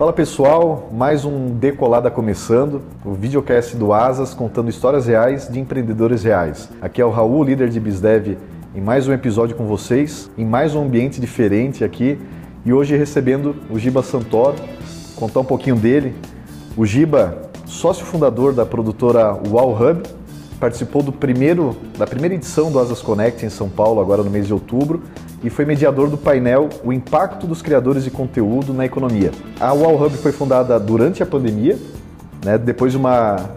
Fala pessoal, mais um Decolada começando, o videocast do Asas contando histórias reais de empreendedores reais. Aqui é o Raul, líder de BizDev, em mais um episódio com vocês, em mais um ambiente diferente aqui e hoje recebendo o Giba Santoro, contar um pouquinho dele. O Giba, sócio fundador da produtora Wow Hub, participou do primeiro, da primeira edição do Asas Connect em São Paulo, agora no mês de outubro, e foi mediador do painel O Impacto dos Criadores de Conteúdo na Economia. A Wow Hub foi fundada durante a pandemia, né, depois de uma,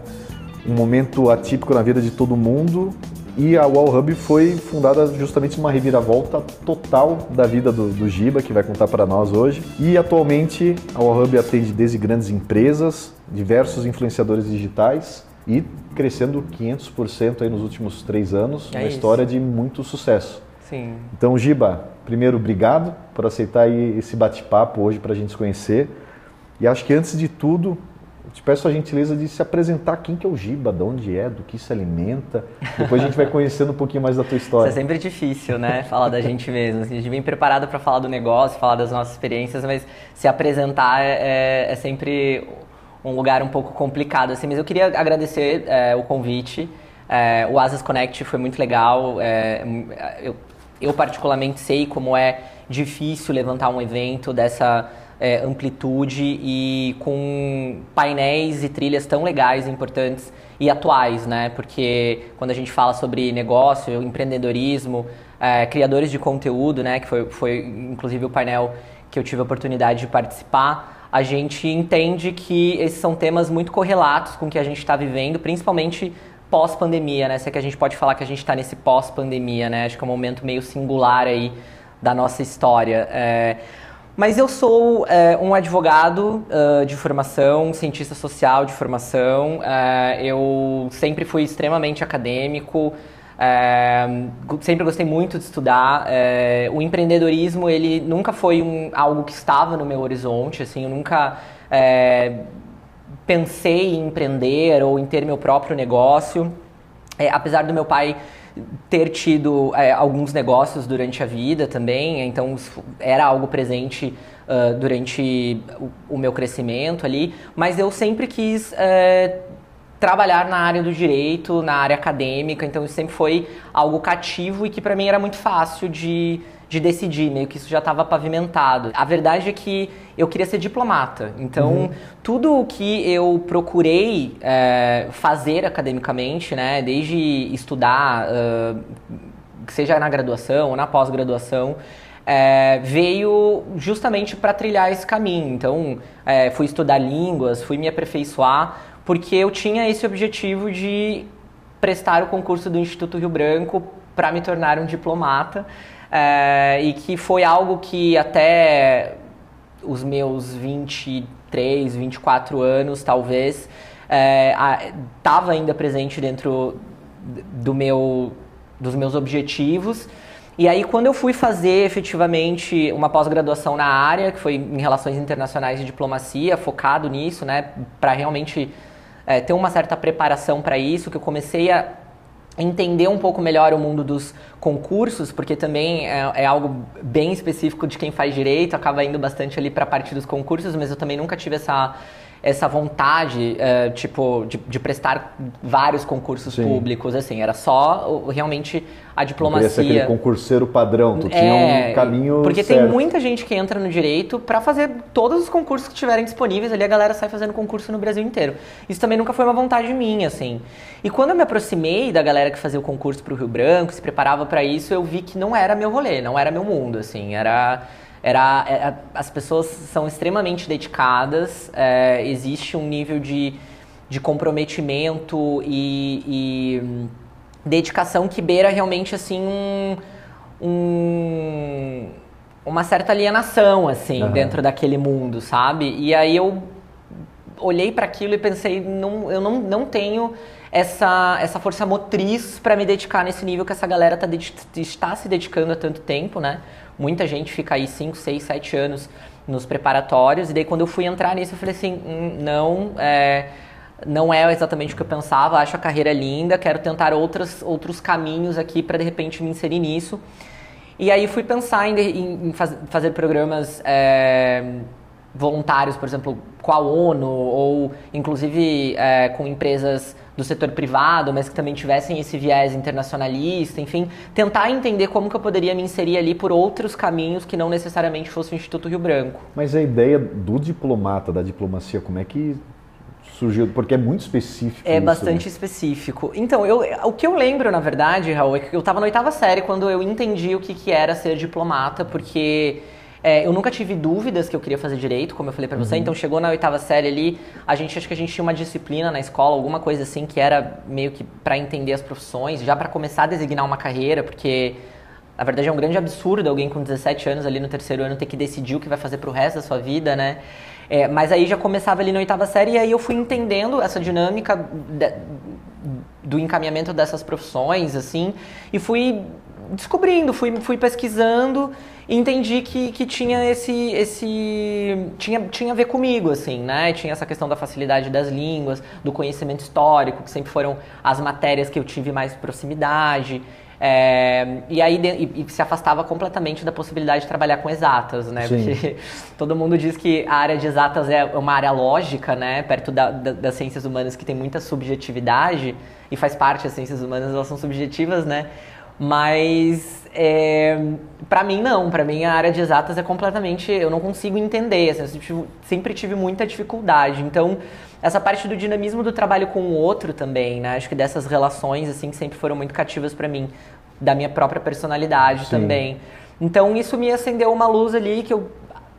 um momento atípico na vida de todo mundo, e a Wow Hub foi fundada justamente numa reviravolta total da vida do, do Giba, que vai contar para nós hoje. E atualmente a Wow Hub atende desde grandes empresas, diversos influenciadores digitais e crescendo 500% aí nos últimos três anos, é uma isso. história de muito sucesso. Sim. Então, Giba, primeiro, obrigado por aceitar esse bate-papo hoje para a gente se conhecer. E acho que antes de tudo, te peço a gentileza de se apresentar quem que é o Giba, de onde é, do que se alimenta. Depois a gente vai conhecendo um pouquinho mais da tua história. Isso é sempre difícil, né? Falar da gente mesmo. A gente vem preparado para falar do negócio, falar das nossas experiências, mas se apresentar é, é, é sempre um lugar um pouco complicado. Assim. Mas eu queria agradecer é, o convite. É, o Asas Connect foi muito legal. É, eu eu particularmente sei como é difícil levantar um evento dessa é, amplitude e com painéis e trilhas tão legais, importantes e atuais, né? Porque quando a gente fala sobre negócio, empreendedorismo, é, criadores de conteúdo, né? Que foi, foi inclusive o painel que eu tive a oportunidade de participar, a gente entende que esses são temas muito correlatos com o que a gente está vivendo, principalmente pós-pandemia, né? Se é que a gente pode falar que a gente está nesse pós-pandemia, né? Acho que é um momento meio singular aí da nossa história. É... Mas eu sou é, um advogado uh, de formação, cientista social de formação. Uh, eu sempre fui extremamente acadêmico. Uh, sempre gostei muito de estudar. o empreendedorismo ele nunca foi um, algo que estava no meu horizonte. Assim, eu nunca pensei em empreender ou em ter meu próprio negócio. É, apesar do meu pai ter tido é, alguns negócios durante a vida também, então era algo presente uh, durante o, o, meu crescimento ali, mas eu sempre quis uh, trabalhar na área do direito, na área acadêmica, então isso sempre foi algo cativo e que para mim era muito fácil de, de decidir, meio que isso já estava pavimentado. A verdade é que eu queria ser diplomata, então uhum. tudo o que eu procurei é, fazer academicamente, né, desde estudar, uh, seja na graduação ou na pós-graduação, é, veio justamente para trilhar esse caminho. Então, é, fui estudar línguas, fui me aperfeiçoar, porque eu tinha esse objetivo de prestar o concurso do Instituto Rio Branco para me tornar um diplomata é, e que foi algo que até os meus 23, 24 anos, talvez, estava é, ainda presente dentro do meu, dos meus objetivos. E aí, quando eu fui fazer efetivamente uma pós-graduação na área, que foi em Relações Internacionais e Diplomacia, focado nisso, né, para realmente é, ter uma certa preparação para isso, que eu comecei a entender um pouco melhor o mundo dos concursos, porque também é, é, algo bem específico de quem faz direito, acaba indo bastante ali para a parte dos concursos, mas eu também nunca tive essa essa vontade, uh, tipo, de, de, prestar vários concursos Sim. públicos, assim, era só realmente a diplomacia. Não ser aquele concurseiro padrão, tu é, tinha um é, caminho Porque certo. tem muita gente que entra no direito para fazer todos os concursos que estiverem disponíveis, ali a galera sai fazendo concurso no Brasil inteiro. Isso também nunca foi uma vontade minha, assim. E quando eu me aproximei da galera que fazia o concurso para o Rio Branco, se preparava para isso, eu vi que não era meu rolê, não era meu mundo, assim, era era, era é, as pessoas são extremamente dedicadas, é, existe um nível de, de comprometimento e, e hum, dedicação que beira realmente assim um, um uma certa alienação assim uhum. dentro daquele mundo, sabe? E aí eu olhei para aquilo e pensei, não, eu não, não tenho essa, essa força motriz para me dedicar nesse nível que essa galera tá, está se dedicando há tanto tempo, né? Muita gente fica aí 5, 6, 7 anos nos preparatórios, e daí quando eu fui entrar nisso, eu falei assim, hum, não, é, não é exatamente o que eu pensava, acho a carreira linda, quero tentar outras, outros caminhos aqui para de repente me inserir nisso. E aí fui pensar em, em, faz, fazer programas é, voluntários, por exemplo, com a ONU ou inclusive é, com empresas do setor privado, mas que também tivessem esse viés internacionalista, enfim, tentar entender como que eu poderia me inserir ali por outros caminhos que não necessariamente fosse o Instituto Rio Branco. Mas a ideia do diplomata, da diplomacia, como é que surgiu? Porque é muito específico. É isso, bastante né? específico. Então, eu, o que eu lembro, na verdade, Raul, é que eu estava na oitava série quando eu entendi o que, que era ser diplomata, porque é, eu nunca tive dúvidas que eu queria fazer direito, como eu falei para você. Uhum. Então chegou na oitava série ali, a gente acho que a gente tinha uma disciplina na escola, alguma coisa assim que era meio que para entender as profissões, já para começar a designar uma carreira, porque na verdade é um grande absurdo alguém com 17 anos ali no terceiro ano ter que decidir o que vai fazer pro resto da sua vida, né? É, mas aí já começava ali na oitava série e aí eu fui entendendo essa dinâmica de, do encaminhamento dessas profissões, assim, e fui descobrindo, fui, fui pesquisando e entendi que, que tinha esse, esse tinha, tinha a ver comigo, assim, né? Tinha essa questão da facilidade das línguas, do conhecimento histórico, que sempre foram as matérias que eu tive mais proximidade. É, e aí e, e se afastava completamente da possibilidade de trabalhar com exatas, né? Sim. Porque todo mundo diz que a área de exatas é uma área lógica, né? Perto da, da, das ciências humanas que tem muita subjetividade e faz parte das ciências humanas, elas são subjetivas, né? Mas é, para mim não, para mim a área de exatas é completamente, eu não consigo entender, assim, eu sempre tive, sempre tive muita dificuldade. Então, essa parte do dinamismo do trabalho com o outro também, né? Acho que dessas relações assim que sempre foram muito cativas para mim, da minha própria personalidade Sim. também. Então, isso me acendeu uma luz ali que eu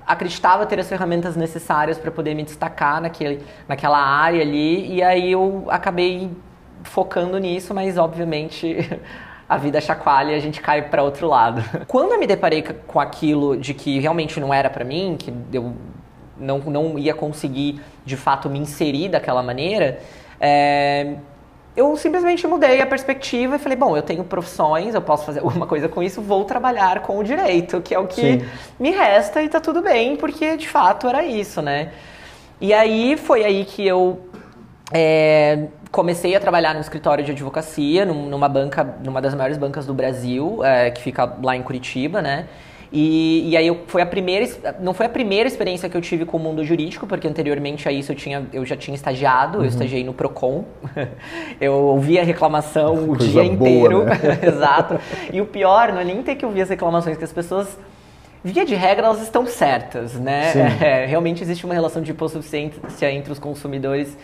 acreditava ter as ferramentas necessárias para poder me destacar naquele, naquela área ali, e aí eu acabei focando nisso, mas obviamente a vida chacoalha e a gente cai para outro lado. Quando eu me deparei com aquilo de que realmente não era para mim, que eu não, não ia conseguir de fato me inserir daquela maneira, é, eu simplesmente mudei a perspectiva e falei, bom, eu tenho profissões, eu posso fazer alguma coisa com isso, vou trabalhar com o direito, que é o que Sim. me resta e tá tudo bem, porque de fato era isso, né? E aí foi aí que eu é, comecei a trabalhar no escritório de advocacia, numa banca, numa das maiores bancas do Brasil, é, que fica lá em Curitiba, né? E, e, aí eu, foi a primeira, não foi a primeira experiência que eu tive com o mundo jurídico, porque anteriormente a isso eu, tinha, eu já tinha estagiado, uhum. eu estagiei no Procon, eu ouvia reclamação o dia inteiro, né? exato. E o pior não é nem ter que ouvir as reclamações, que as pessoas via de regra, elas estão certas, né? É, realmente existe uma relação de hipossuficiência entre os consumidores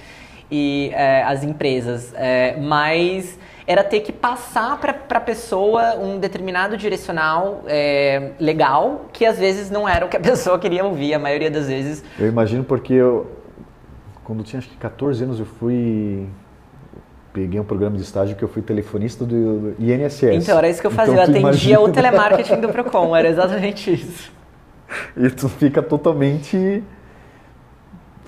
e é, as empresas, é, mas era ter que passar para a pessoa um determinado direcional é, legal, que às vezes não era o que a pessoa queria ouvir, a maioria das vezes. Eu imagino porque eu, quando tinha acho que 14 anos, eu fui peguei um programa de estágio que eu fui telefonista do INSS. Então, era isso que eu fazia, então, eu atendia imagina... o telemarketing do Procon, era exatamente isso. E tu fica totalmente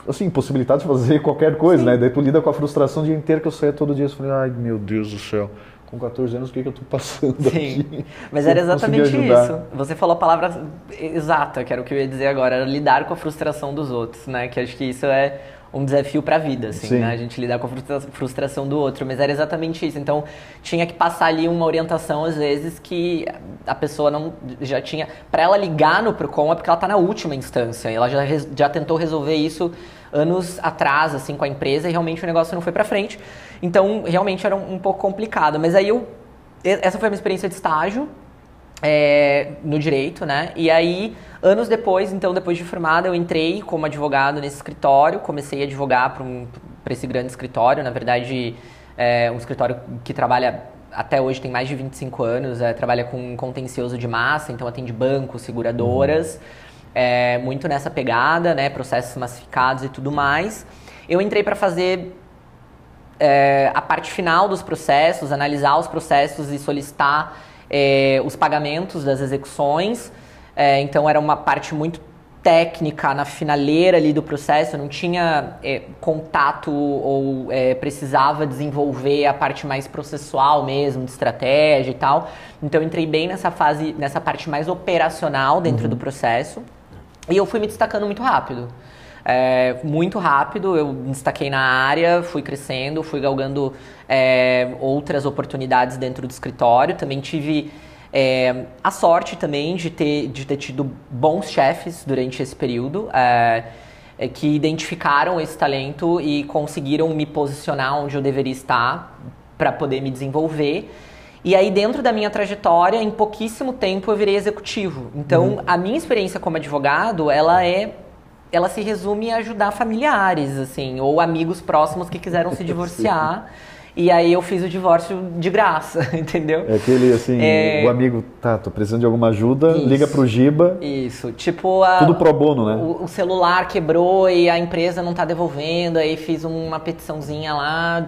assim, possibilidade de fazer qualquer coisa, Sim. né? Daí tu lida com a frustração o dia inteiro que eu saía todo dia e falei, ai meu Deus do céu, com 14 anos o que, é que eu tô passando Sim. aqui? Mas era exatamente isso. Você falou a palavra exata, que era o que eu ia dizer agora, era lidar com a frustração dos outros, né? Que acho que isso é um desafio para a vida, assim, né? A gente lidar com a frustração do outro, mas era exatamente isso. Então, tinha que passar ali uma orientação às vezes que a pessoa não já tinha, para ela ligar no Procon é porque ela está na última instância. Ela já já tentou resolver isso anos atrás, assim, com a empresa e realmente o negócio não foi para frente. Então, realmente era um, um pouco complicado. Mas aí eu essa foi a minha experiência de estágio é, no direito, né? E aí, anos depois, então, depois de formada, eu entrei como advogado nesse escritório, comecei a advogar para um, esse grande escritório, na verdade, é um escritório que trabalha até hoje tem mais de 25 anos, é, trabalha com contencioso de massa, então atende bancos, seguradoras, é, muito nessa pegada, né, processos massificados e tudo mais. Eu entrei para fazer é, a parte final dos processos, analisar os processos e solicitar é, os pagamentos das execuções. É, então era uma parte muito técnica na finaleira ali do processo, eu não tinha é, contato ou é, precisava desenvolver a parte mais processual mesmo, de estratégia e tal. Então entrei bem nessa fase, nessa parte mais operacional dentro uhum. do processo. E eu fui me destacando muito rápido. É, muito rápido, eu me destaquei na área, fui crescendo, fui galgando é, outras oportunidades dentro do escritório. Também tive É, a sorte também de ter, de ter tido bons chefes durante esse período. É, é, que identificaram esse talento e conseguiram me posicionar onde eu deveria estar para poder me desenvolver. E aí, dentro da minha trajetória, em pouquíssimo tempo eu virei executivo. Então, uhum. a minha experiência como advogado, ela é ela se resume a ajudar familiares, assim, ou amigos próximos que quiseram se divorciar. E aí eu fiz o divórcio de graça, entendeu? É aquele assim, é... o amigo, tá, tô precisando de alguma ajuda, Isso. liga pro Giba. Isso, tipo a, Tudo pro bono, né? O, o, celular quebrou e a empresa não tá devolvendo, aí fiz uma petiçãozinha lá,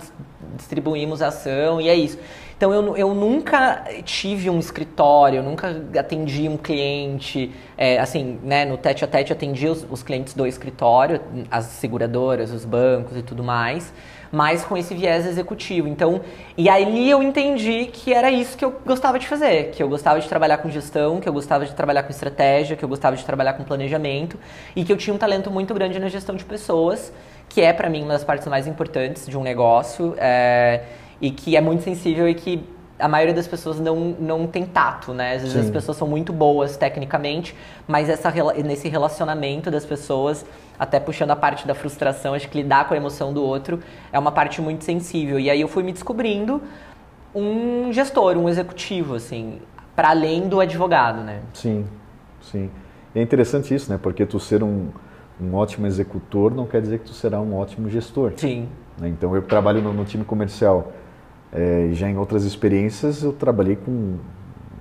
distribuímos a ação e é isso. Então eu, eu nunca tive um escritório, nunca atendi um cliente, é, assim, né, no tete a tete atendi os, os clientes do escritório, as seguradoras, os bancos e tudo mais mas com esse viés executivo. Então, e aí eu entendi que era isso que eu gostava de fazer, que eu gostava de trabalhar com gestão, que eu gostava de trabalhar com estratégia, que eu gostava de trabalhar com planejamento e que eu tinha um talento muito grande na gestão de pessoas, que é para mim uma das partes mais importantes de um negócio é, e que é muito sensível e que a maioria das pessoas não, não tem tato, né? Às vezes Sim. as pessoas são muito boas tecnicamente, mas essa, nesse relacionamento das pessoas, até puxando a parte da frustração, acho que lidar com a emoção do outro é uma parte muito sensível. E aí eu fui me descobrindo um gestor, um executivo, assim, para além do advogado, né? Sim, sim. E é interessante isso, né? Porque tu ser um, um ótimo executor não quer dizer que tu será um ótimo gestor. Sim. Né? Então eu trabalho no, no time comercial é, já em outras experiências eu trabalhei com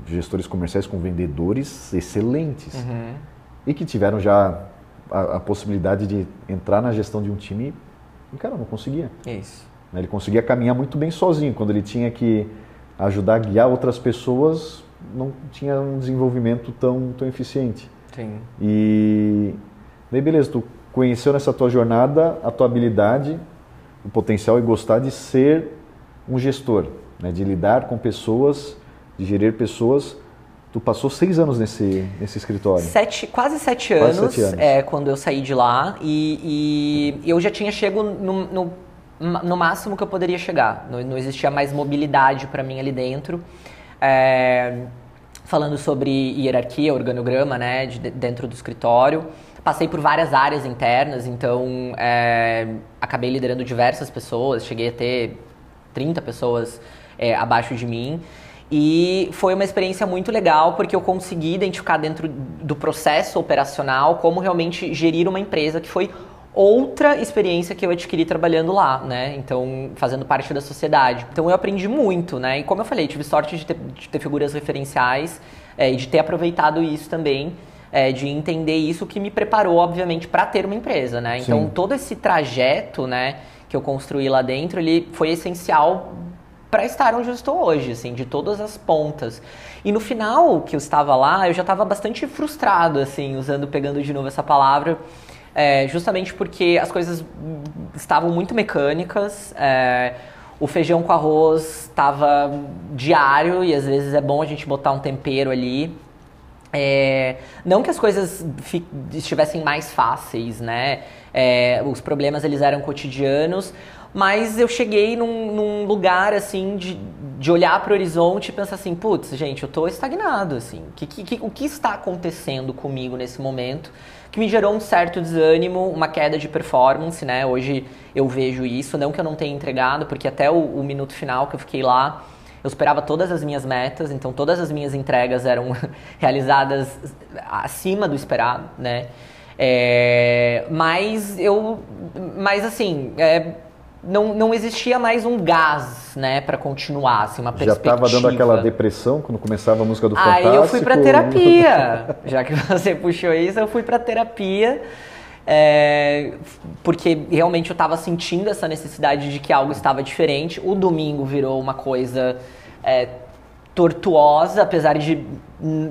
gestores comerciais, com vendedores excelentes uhum. e que tiveram já a, a, possibilidade de entrar na gestão de um time e, cara, não conseguia. Isso. Né, ele conseguia caminhar muito bem sozinho. Quando ele tinha que ajudar a guiar outras pessoas, não tinha um desenvolvimento tão, tão eficiente. Sim. E daí, beleza, tu conheceu nessa tua jornada a tua habilidade, o potencial e gostar de ser um gestor, né, de lidar com pessoas, de gerir pessoas. Tu passou seis anos nesse, nesse escritório. Sete, quase sete quase anos, sete anos. É, quando eu saí de lá. E, e eu já tinha chego no, no, no, máximo que eu poderia chegar. Não, não existia mais mobilidade para mim ali dentro. É, falando sobre hierarquia, organograma, né, de, dentro do escritório. Passei por várias áreas internas, então é, acabei liderando diversas pessoas. Cheguei a ter 30 pessoas é, abaixo de mim. E foi uma experiência muito legal porque eu consegui identificar dentro do processo operacional como realmente gerir uma empresa que foi outra experiência que eu adquiri trabalhando lá, né? Então, fazendo parte da sociedade. Então, eu aprendi muito, né? E como eu falei, tive sorte de ter, de ter figuras referenciais é, e de ter aproveitado isso também, é, de entender isso que me preparou, obviamente, para ter uma empresa, né? Então, Sim. todo esse trajeto, né? Que eu construí lá dentro, ele foi essencial para estar onde eu estou hoje, assim, de todas as pontas. E no final que eu estava lá, eu já estava bastante frustrado, assim, usando, pegando de novo essa palavra, é, justamente porque as coisas estavam muito mecânicas. É, o feijão com arroz estava diário e às vezes é bom a gente botar um tempero ali. É, não que as coisas estivessem mais fáceis, né? É, os problemas eles eram cotidianos, mas eu cheguei num, num lugar assim de, de olhar para o horizonte e pensar assim, putz, gente, eu estou estagnado, assim. Que, que, o que está acontecendo comigo nesse momento? Que me gerou um certo desânimo, uma queda de performance, né? Hoje eu vejo isso, não que eu não tenha entregado, porque até o, o minuto final que eu fiquei lá eu superava todas as minhas metas, então todas as minhas entregas eram realizadas acima do esperado, né? É, mas eu, mas assim, é, não, não existia mais um gás, né, para continuar, assim, uma perspectiva. Já estava dando aquela depressão quando começava a música do Fantástico? Aí eu fui para terapia, já que você puxou isso, eu fui para terapia. É, porque realmente eu estava sentindo essa necessidade de que algo estava diferente. O domingo virou uma coisa é, tortuosa, apesar de,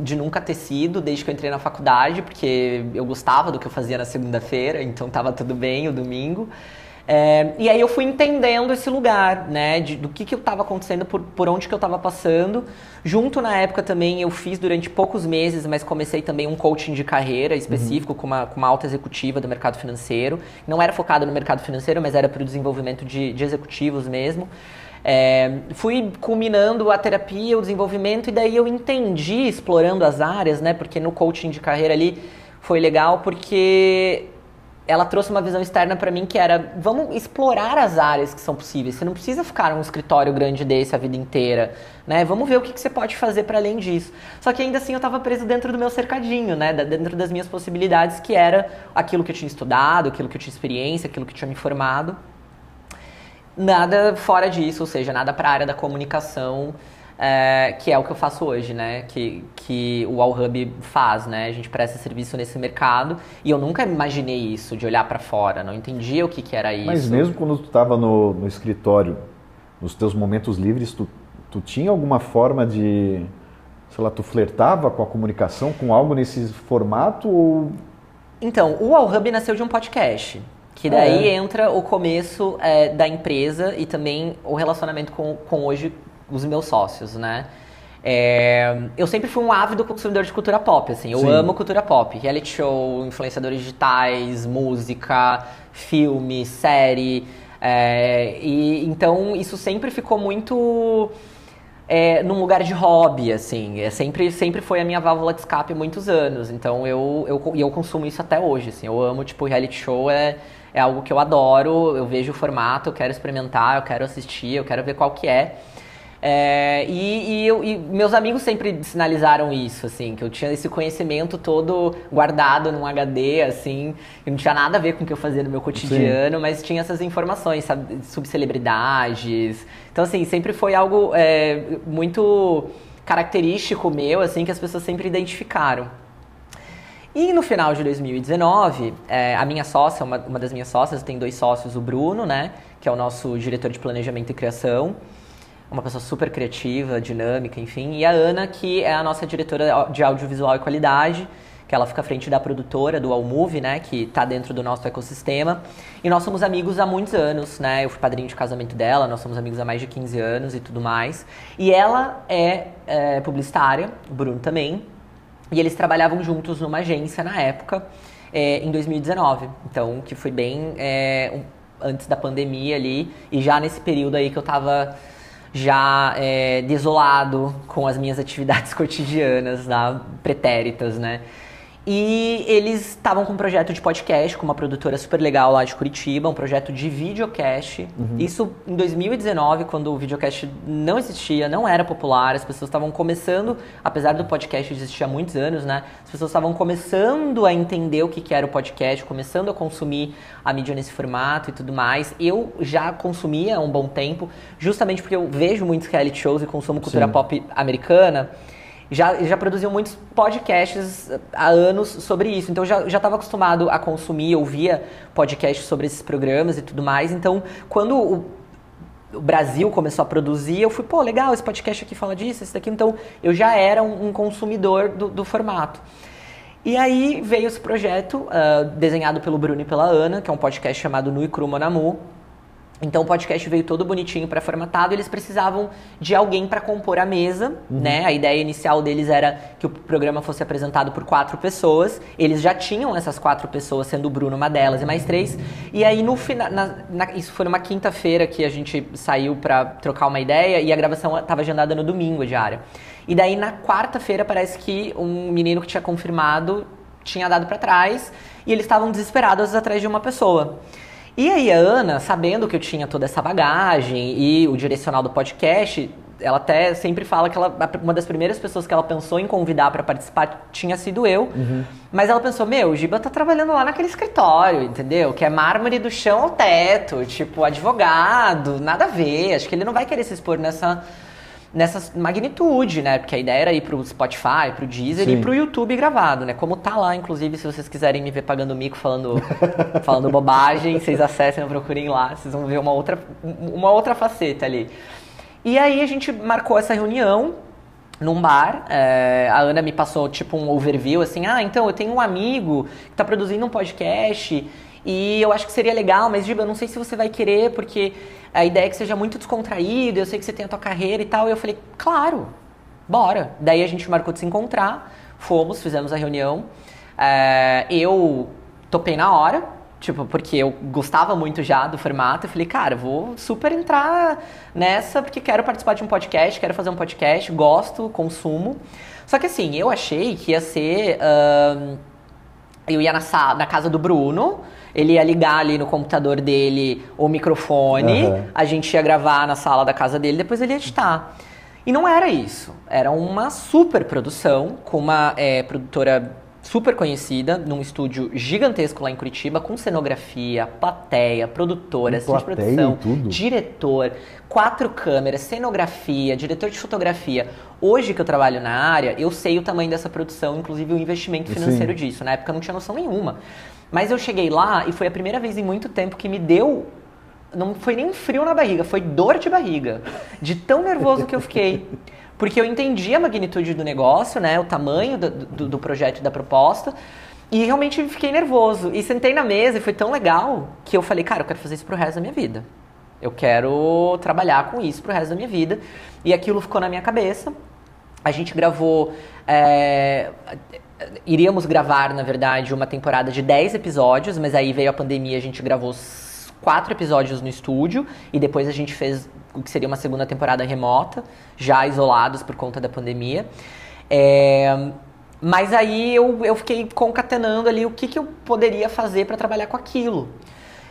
de nunca ter sido, desde que eu entrei na faculdade, porque eu gostava do que eu fazia na segunda-feira, então estava tudo bem o domingo. É, e aí eu fui entendendo esse lugar, né, de, do que, que estava acontecendo, por, por onde que eu estava passando. Junto na época também eu fiz durante poucos meses, mas comecei também um coaching de carreira específico uhum. com, uma, com uma alta executiva do mercado financeiro. Não era focado no mercado financeiro, mas era para o desenvolvimento de, de executivos mesmo. É, fui culminando a terapia, o desenvolvimento, e daí eu entendi, explorando as áreas, né? Porque no coaching de carreira ali foi legal, porque ela trouxe uma visão externa para mim que era vamos explorar as áreas que são possíveis. Você não precisa ficar num escritório grande desse a vida inteira, né? Vamos ver o que, que você pode fazer para além disso. Só que ainda assim eu estava preso dentro do meu cercadinho, né? Dentro das minhas possibilidades, que era aquilo que eu tinha estudado, aquilo que eu tinha experiência, aquilo que eu tinha me formado. Nada fora disso, ou seja, nada para a área da comunicação é, que é o que eu faço hoje, né? Que, que o Allhub faz, né? A gente presta serviço nesse mercado e eu nunca imaginei isso, de olhar para fora, não entendia o que, que era isso. Mas mesmo quando tu estava no, no escritório, nos teus momentos livres, tu, tu tinha alguma forma de, sei lá, tu flertava com a comunicação, com algo nesse formato ou... Então, o Allhub nasceu de um podcast. Que daí é. entra o começo é, da empresa e também o relacionamento com, com hoje os meus sócios, né? É, eu sempre fui um ávido consumidor de cultura pop, assim. Eu Sim. amo cultura pop. Reality show, influenciadores digitais, música, filme, série. É, e então isso sempre ficou muito é, num lugar de hobby, assim. É, sempre, sempre foi a minha válvula de escape há muitos anos. Então eu, eu, eu consumo isso até hoje, assim. Eu amo, tipo, reality show é, é algo que eu adoro. Eu vejo o formato, eu quero experimentar, eu quero assistir, eu quero ver qual que é. É, e, e, eu, e, meus amigos sempre sinalizaram isso, assim, que eu tinha esse conhecimento todo guardado num HD, assim, e não tinha nada a ver com o que eu fazia no meu cotidiano, Sim. mas tinha essas informações, sabe, sobre celebridades. Então, assim, sempre foi algo é, muito característico meu, assim, que as pessoas sempre identificaram. E no final de 2019, é, a minha sócia, uma, uma das minhas sócias, tem dois sócios, o Bruno, né, que é o nosso diretor de planejamento e criação, uma pessoa super criativa, dinâmica, enfim. E a Ana, que é a nossa diretora de audiovisual e qualidade, que ela fica à frente da produtora do Allmove, né, que está dentro do nosso ecossistema. E nós somos amigos há muitos anos, né? Eu fui padrinho de casamento dela, nós somos amigos há mais de 15 anos e tudo mais. E ela é, é publicitária, o Bruno também. E eles trabalhavam juntos numa agência na época, é, em 2019. Então, que foi bem é, um, antes da pandemia ali. E já nesse período aí que eu estava já é, desolado com as minhas atividades cotidianas, né, pretéritas, né? E eles estavam com um projeto de podcast com uma produtora super legal lá de Curitiba, um projeto de videocast. Uhum. Isso em 2019, quando o videocast não existia, não era popular, as pessoas estavam começando, apesar do podcast existir há muitos anos, né? As pessoas estavam começando a entender o que, que era o podcast, começando a consumir a mídia nesse formato e tudo mais. Eu já consumia há um bom tempo, justamente porque eu vejo muitos reality shows e consumo cultura Sim. pop americana já, já produziam muitos podcasts há anos sobre isso. Então já estava acostumado a consumir, ouvia podcasts sobre esses programas e tudo mais. Então, quando o, o Brasil começou a produzir, eu fui, pô, legal, esse podcast aqui fala disso, esse daqui. Então, eu já era um, um consumidor do, do, formato. E aí veio esse projeto, uh, desenhado pelo Bruno e pela Ana, que é um podcast chamado Nu e Cru Monamu, então o podcast veio todo bonitinho pré-formatado, eles precisavam de alguém para compor a mesa, uhum. né? A ideia inicial deles era que o programa fosse apresentado por quatro pessoas. Eles já tinham essas quatro pessoas, sendo o Bruno uma delas e mais três. E aí no final, isso foi numa quinta-feira que a gente saiu para trocar uma ideia e a gravação estava agendada no domingo diária. E daí na quarta-feira parece que um menino que tinha confirmado tinha dado para trás e eles estavam desesperados atrás de uma pessoa. E aí a Ana, sabendo que eu tinha toda essa bagagem e o direcional do podcast, ela até sempre fala que ela, uma das primeiras pessoas que ela pensou em convidar para participar tinha sido eu. Uhum. Mas ela pensou, meu, o Giba tá trabalhando lá naquele escritório, entendeu? Que é mármore do chão ao teto, tipo, advogado, nada a ver. Acho que ele não vai querer se expor nessa nessa magnitude, né? Porque a ideia era ir pro Spotify, pro Deezer Sim. e pro YouTube gravado, né? Como tá lá, inclusive, se vocês quiserem me ver pagando mico falando, falando bobagem, vocês acessem, procurem lá, vocês vão ver uma outra, uma outra faceta ali. E aí a gente marcou essa reunião num bar. É, a Ana me passou tipo um overview assim: ah, então eu tenho um amigo que tá produzindo um podcast e eu acho que seria legal, mas Giba, eu não sei se você vai querer, porque a ideia é que seja muito descontraído, eu sei que você tem a tua carreira e tal. E eu falei, claro, bora. Daí a gente marcou de se encontrar, fomos, fizemos a reunião. É, eu topei na hora, Tipo, porque eu gostava muito já do formato. Eu falei, cara, vou super entrar nessa porque quero participar de um podcast, quero fazer um podcast, gosto, consumo. Só que assim, eu achei que ia ser. Uh, eu ia na, na casa do Bruno, ele ia ligar ali no computador dele o microfone, uhum. a gente ia gravar na sala da casa dele, depois ele ia editar. E não era isso. Era uma super produção com uma é, produtora super conhecida, num estúdio gigantesco lá em Curitiba, com cenografia, plateia, produtora, assistente de produção, diretor, quatro câmeras, cenografia, diretor de fotografia. Hoje que eu trabalho na área, eu sei o tamanho dessa produção, inclusive o investimento financeiro Sim. disso. Na época eu não tinha noção nenhuma. Mas eu cheguei lá e foi a primeira vez em muito tempo que me deu não foi nem frio na barriga, foi dor de barriga. De tão nervoso que eu fiquei. Porque eu entendi a magnitude do negócio, né? O tamanho do, do, do projeto e da proposta. E realmente fiquei nervoso. E sentei na mesa e foi tão legal que eu falei, cara, eu quero fazer isso pro resto da minha vida. Eu quero trabalhar com isso pro resto da minha vida. E aquilo ficou na minha cabeça. A gente gravou. É, iríamos gravar, na verdade, uma temporada de 10 episódios, mas aí veio a pandemia, a gente gravou quatro episódios no estúdio e depois a gente fez o que seria uma segunda temporada remota, já isolados por conta da pandemia. É, mas aí eu, eu fiquei concatenando ali o que, que eu poderia fazer para trabalhar com aquilo.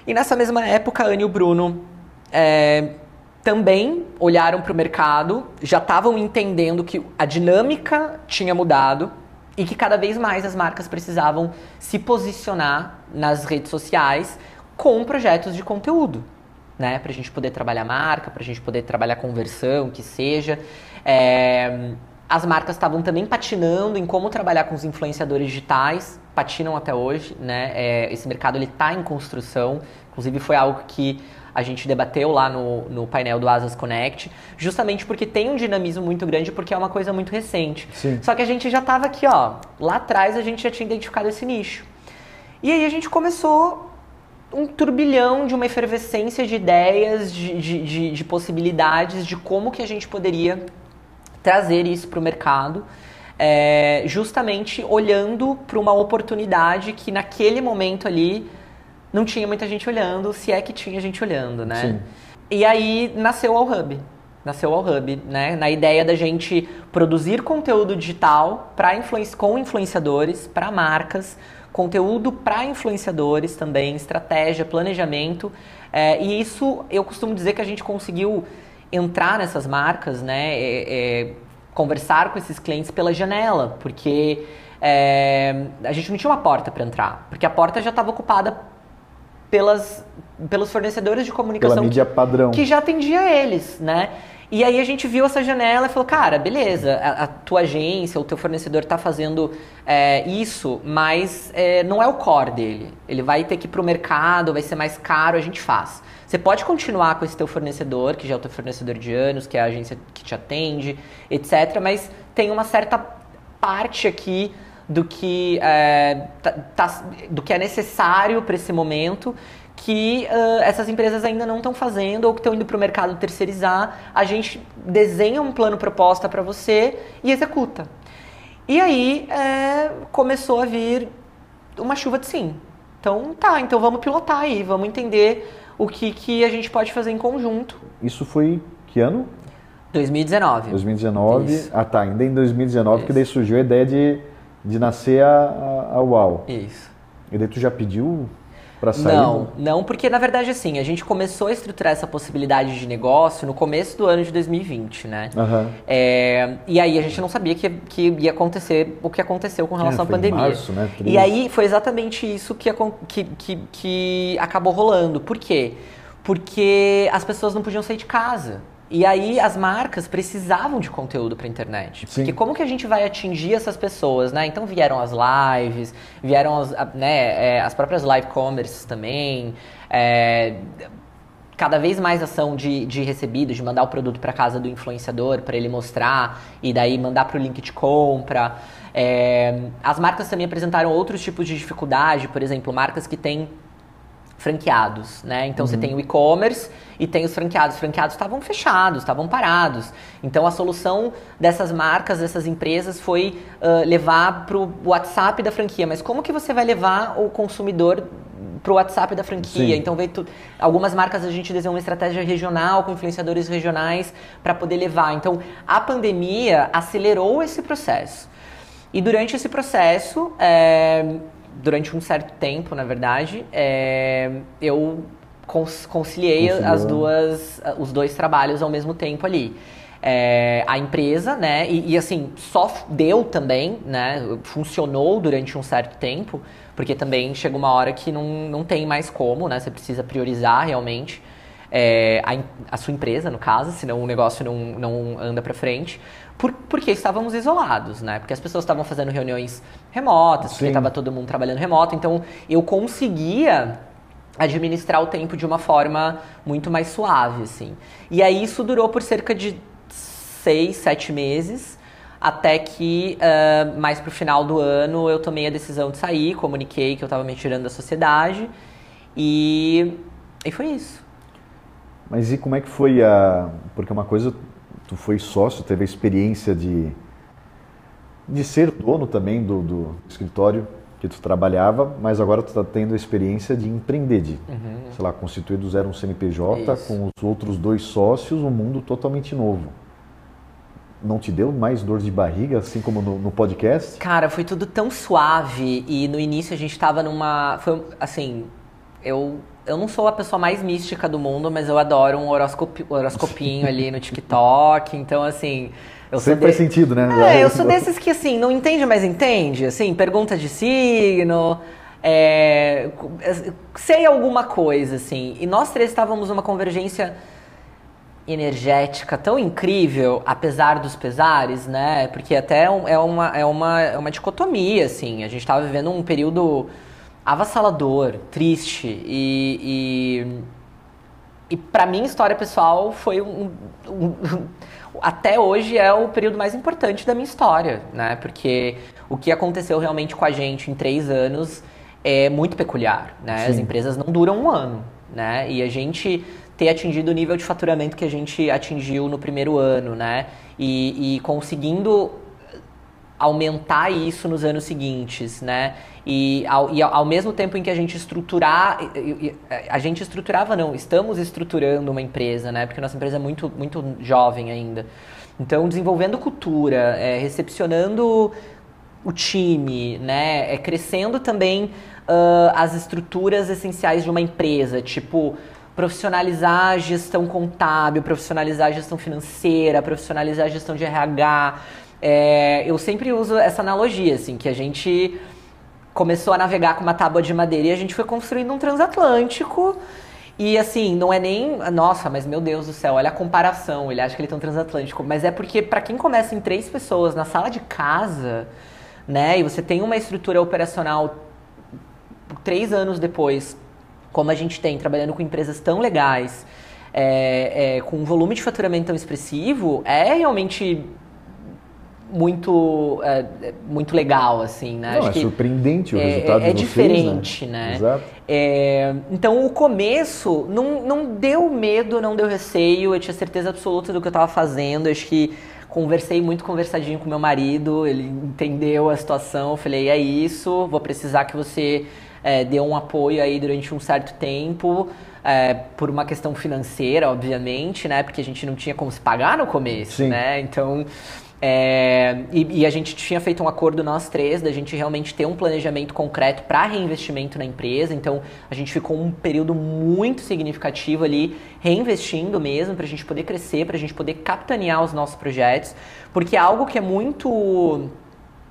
E nessa mesma época, a Anne e o Bruno é, também olharam para o mercado, já estavam entendendo que a dinâmica tinha mudado e que cada vez mais as marcas precisavam se posicionar nas redes sociais com projetos de conteúdo, né? Para a gente poder trabalhar marca, para a gente poder trabalhar conversão, que seja. É, as marcas estavam também patinando em como trabalhar com os influenciadores digitais, patinam até hoje, né? É, esse mercado ele está em construção, inclusive foi algo que a gente debateu lá no, no painel do Asas Connect, justamente porque tem um dinamismo muito grande, porque é uma coisa muito recente. Sim. Só que a gente já estava aqui, ó, lá atrás a gente já tinha identificado esse nicho. E aí a gente começou um turbilhão de uma efervescência de ideias, de, de, de, de possibilidades, de como que a gente poderia trazer isso para o mercado, é, justamente olhando para uma oportunidade que naquele momento ali não tinha muita gente olhando, se é que tinha gente olhando, né? Sim. E aí nasceu o Hub. Nasceu o Hub, né? Na ideia da gente produzir conteúdo digital para influenci com influenciadores, para marcas, conteúdo para influenciadores também, estratégia, planejamento. É, e isso eu costumo dizer que a gente conseguiu entrar nessas marcas, né? É, é, conversar com esses clientes pela janela, porque é, a gente não tinha uma porta para entrar, porque a porta já estava ocupada pelas, pelos fornecedores de comunicação Pela mídia padrão. que já atendia eles, né? E aí a gente viu essa janela e falou, cara, beleza, a, a tua agência, o teu fornecedor está fazendo é, isso, mas é, não é o core dele. Ele vai ter que ir para o mercado, vai ser mais caro, a gente faz. Você pode continuar com esse teu fornecedor, que já é o teu fornecedor de anos, que é a agência que te atende, etc. Mas tem uma certa parte aqui do que é, tá, tá, do que é necessário para esse momento que uh, essas empresas ainda não estão fazendo ou que estão indo para o mercado terceirizar. A gente desenha um plano proposta para você e executa. E aí é, começou a vir uma chuva de sim. Então tá, então vamos pilotar aí, vamos entender o que, que a gente pode fazer em conjunto. Isso foi que ano? 2019. 2019. Isso. Ah tá, ainda em 2019 Isso. que daí surgiu a ideia de, de nascer a, a, a UAU. Isso. E daí tu já pediu para sair? Não, não, porque na verdade assim, a gente começou a estruturar essa possibilidade de negócio no começo do ano de 2020, né? Uhum. É, e aí a gente não sabia que, que ia acontecer o que aconteceu com relação é, à pandemia. Março, né? E aí foi exatamente isso que, que, que, que acabou rolando. Por quê? Porque as pessoas não podiam sair de casa. E aí as marcas precisavam de conteúdo para internet. Sim. Porque como que a gente vai atingir essas pessoas, né? Então vieram as lives, vieram as, né, é, as próprias live commerce também. É, cada vez mais ação de, de recebido, de mandar o produto para casa do influenciador para ele mostrar e daí mandar para o link de compra. É, as marcas também apresentaram outros tipos de dificuldade, por exemplo, marcas que têm franqueados, né? Então uhum. você tem o e-commerce e tem os franqueados. Os franqueados estavam fechados, estavam parados. Então a solução dessas marcas, dessas empresas foi uh, levar para o WhatsApp da franquia. Mas como que você vai levar o consumidor pro WhatsApp da franquia. Sim. Então veio tu, algumas marcas a gente desenhou uma estratégia regional com influenciadores regionais para poder levar. Então a pandemia acelerou esse processo. E durante esse processo, é, durante um certo tempo, na verdade, é, eu conciliei Conciliou. as duas, os dois trabalhos ao mesmo tempo ali. É, a empresa, né? E, e, assim, só deu também, né? Funcionou durante um certo tempo, porque também chega uma hora que não, não tem mais como, né? Você precisa priorizar realmente é, a, a sua empresa, no caso, senão o negócio não, não anda para frente. Por, porque estávamos isolados, né? Porque as pessoas estavam fazendo reuniões remotas, porque Sim. estava todo mundo trabalhando remoto. Então, eu conseguia administrar o tempo de uma forma muito mais suave, assim. E aí isso durou por cerca de seis, sete meses, até que ah, mais pro final do ano eu tomei a decisão de sair, comuniquei que eu estava me tirando da sociedade e, e foi isso. Mas e como é que foi a. Porque uma coisa, tu foi sócio, teve a experiência de, de ser dono também do, do escritório que tu trabalhava, mas agora tu está tendo a experiência de empreender, de, sei lá, constituir do zero um CNPJ Uhum. Isso. com os outros dois sócios, um mundo totalmente novo. Não te deu mais dor de barriga, assim como no, no podcast? Cara, foi tudo tão suave e no início a gente tava numa. Foi assim. Eu, eu não sou a pessoa mais mística do mundo, mas eu adoro um horoscopi, horoscopinho ali no TikTok. Então, assim. Eu Sempre faz de- sentido, né? É, eu sou desses que assim, não entende, mas entende. Assim, pergunta de signo. é, sei alguma coisa, assim. E nós três estávamos numa convergência energética tão incrível, apesar dos pesares, né? Porque até é é uma, é uma, é uma dicotomia, assim. A gente estava vivendo um período avassalador, triste e, e, e para mim, história pessoal foi um, um- até hoje é o período mais importante da minha história, né? Porque o que aconteceu realmente com a gente em três anos é muito peculiar, né? As Sim. empresas não duram um ano, né? E a gente ter atingido o nível de faturamento que a gente atingiu no primeiro ano, né? E, e conseguindo aumentar isso nos anos seguintes, né? E ao, e ao- mesmo tempo em que a gente estruturar, e- a gente estruturava não, estamos estruturando uma empresa, né? Porque nossa empresa é muito, muito jovem ainda. Então, desenvolvendo cultura, é, recepcionando o time, né? É crescendo também ah, as estruturas essenciais de uma empresa, tipo profissionalizar a gestão contábil, profissionalizar a gestão financeira, profissionalizar a gestão de RH. É, eu sempre uso essa analogia, assim, que a gente começou a navegar com uma tábua de madeira e a gente foi construindo um transatlântico. E assim, não é nem. Nossa, mas meu Deus do céu, olha a comparação. Ele acha que ele tem um transatlântico. Mas é porque, para quem começa em três pessoas na sala de casa, né, e você tem uma estrutura operacional três anos depois, como a gente tem, trabalhando com empresas tão legais, é, é, com um volume de faturamento tão expressivo, é realmente muito, é, é, muito legal, assim, né? Não, Acho é que surpreendente o é- resultado é, é diferente, né? Exato. É, então o começo não, não deu medo, não deu receio, eu tinha certeza absoluta do que eu estava fazendo, acho que conversei muito conversadinho com meu marido, ele entendeu a situação, eu falei, é isso, vou precisar que você é, dê um apoio aí durante um certo tempo, é, por uma questão financeira, obviamente, né, porque a gente não tinha como se pagar no começo, Sim. né, então... É, e, e a gente tinha feito um acordo nós três da gente realmente ter um planejamento concreto para reinvestimento na empresa. Então a gente ficou um período muito significativo ali reinvestindo mesmo para a gente poder crescer, para a gente poder capitanear os nossos projetos, porque algo que é muito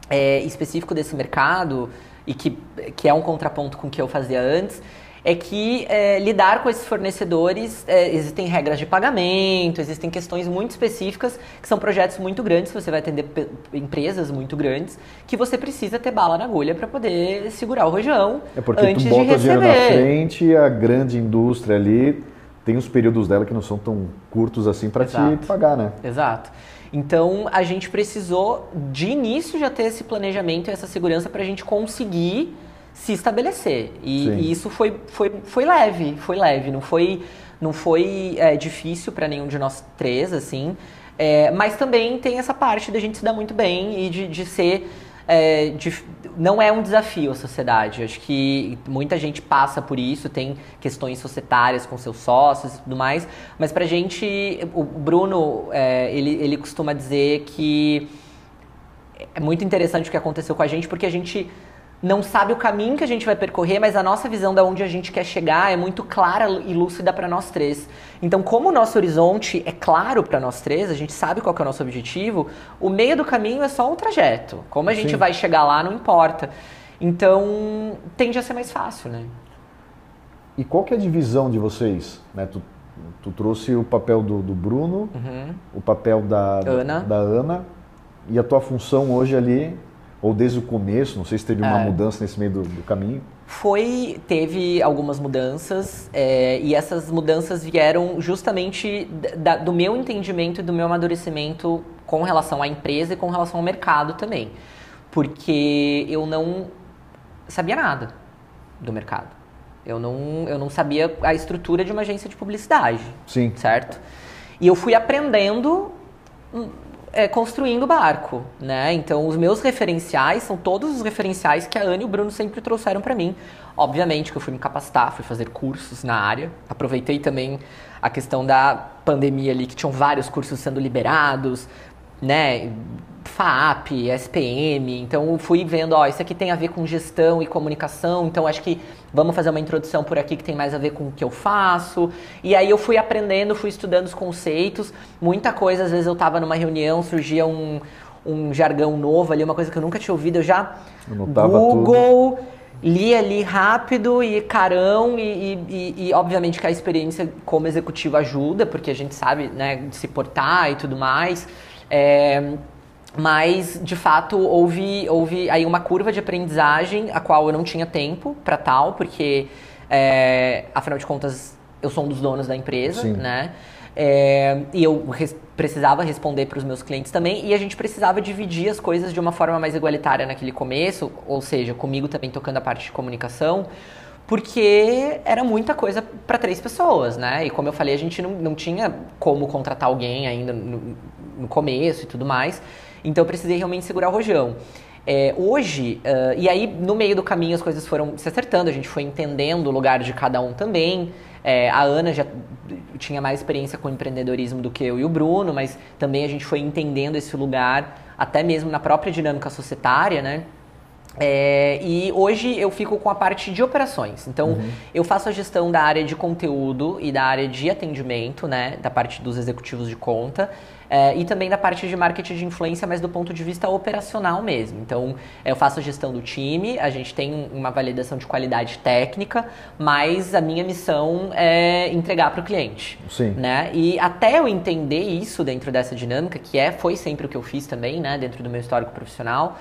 é, específico desse mercado e que, que é um contraponto com o que eu fazia antes, é que é, lidar com esses fornecedores, é, existem regras de pagamento, existem questões muito específicas, que são projetos muito grandes, você vai atender empresas muito grandes, que você precisa ter bala na agulha para poder segurar o rojão É porque antes tu de bota dinheiro na receber. frente e a grande indústria ali tem os períodos dela que não são tão curtos assim para te pagar, né? Exato. Então a gente precisou de início já ter esse planejamento e essa segurança para a gente conseguir se estabelecer. E, e isso foi, foi, foi leve, foi leve, não foi, não foi é, difícil para nenhum de nós três, assim. É, mas também tem essa parte da gente se dar muito bem e de, de ser é, de, não é um desafio a sociedade. Acho que muita gente passa por isso, tem questões societárias com seus sócios e tudo mais, mas pra gente, o Bruno, é, ele, ele costuma dizer que é muito interessante o que aconteceu com a gente, porque a gente não sabe o caminho que a gente vai percorrer, mas a nossa visão de onde a gente quer chegar é muito clara e lúcida para nós três. Então, como o nosso horizonte é claro para nós três, a gente sabe qual é o nosso objetivo, o meio do caminho é só um trajeto. Como a gente Sim. vai chegar lá não importa. Então, tende a ser mais fácil, né? E qual que é a divisão de vocês? Né? Tu, tu trouxe o papel do, do Bruno, uhum. o papel da Ana. da Ana, e a tua função hoje ali ou desde o começo? Não sei se teve uma é. mudança nesse meio do, do, caminho. Foi, teve algumas mudanças é, e essas mudanças vieram justamente da, do meu entendimento e do meu amadurecimento com relação à empresa e com relação ao mercado também, porque eu não sabia nada do mercado. Eu não, eu não sabia a estrutura de uma agência de publicidade. Sim. Certo? E eu fui aprendendo é, construindo o barco, né? Então, os meus referenciais são todos os referenciais que a Ana e o Bruno sempre trouxeram para mim. Obviamente que eu fui me capacitar, fui fazer cursos na área. Aproveitei também a questão da pandemia ali, que tinham vários cursos sendo liberados, né? FAP, SPM, então fui vendo, ó, isso aqui tem a ver com gestão e comunicação, então acho que vamos fazer uma introdução por aqui que tem mais a ver com o que eu faço. E aí eu fui aprendendo, fui estudando os conceitos, muita coisa, às vezes eu estava numa reunião, surgia um, um jargão novo ali, uma coisa que eu nunca tinha ouvido, eu já Google, tudo. li ali rápido e carão e, e, e, obviamente que a experiência como executivo ajuda, porque a gente sabe, né, se portar e tudo mais. É, mas, de fato, houve, houve aí uma curva de aprendizagem a qual eu não tinha tempo para tal, porque, é, afinal de contas, eu sou um dos donos da empresa, Sim. né? É, e eu res precisava responder para os meus clientes também, e a gente precisava dividir as coisas de uma forma mais igualitária naquele começo, ou seja, comigo também tocando a parte de comunicação, porque era muita coisa para três pessoas, né? E como eu falei, a gente não, não tinha como contratar alguém ainda no, no começo e tudo mais. Então eu precisei realmente segurar o rojão. É, hoje, uh, e aí no meio do caminho as coisas foram se acertando, a gente foi entendendo o lugar de cada um também. É, a Ana já tinha mais experiência com empreendedorismo do que eu e o Bruno, mas também a gente foi entendendo esse lugar, até mesmo na própria dinâmica societária, né? É, e hoje eu fico com a parte de operações. Então, uhum. eu faço a gestão da área de conteúdo e da área de atendimento, né? Da parte dos executivos de conta. É, e também da parte de marketing de influência, mas do ponto de vista operacional mesmo. Então, eu faço a gestão do time, a gente tem uma validação de qualidade técnica, mas a minha missão é entregar para o cliente. Sim. Né? E até eu entender isso dentro dessa dinâmica, que é, foi sempre o que eu fiz também, né? Dentro do meu histórico profissional,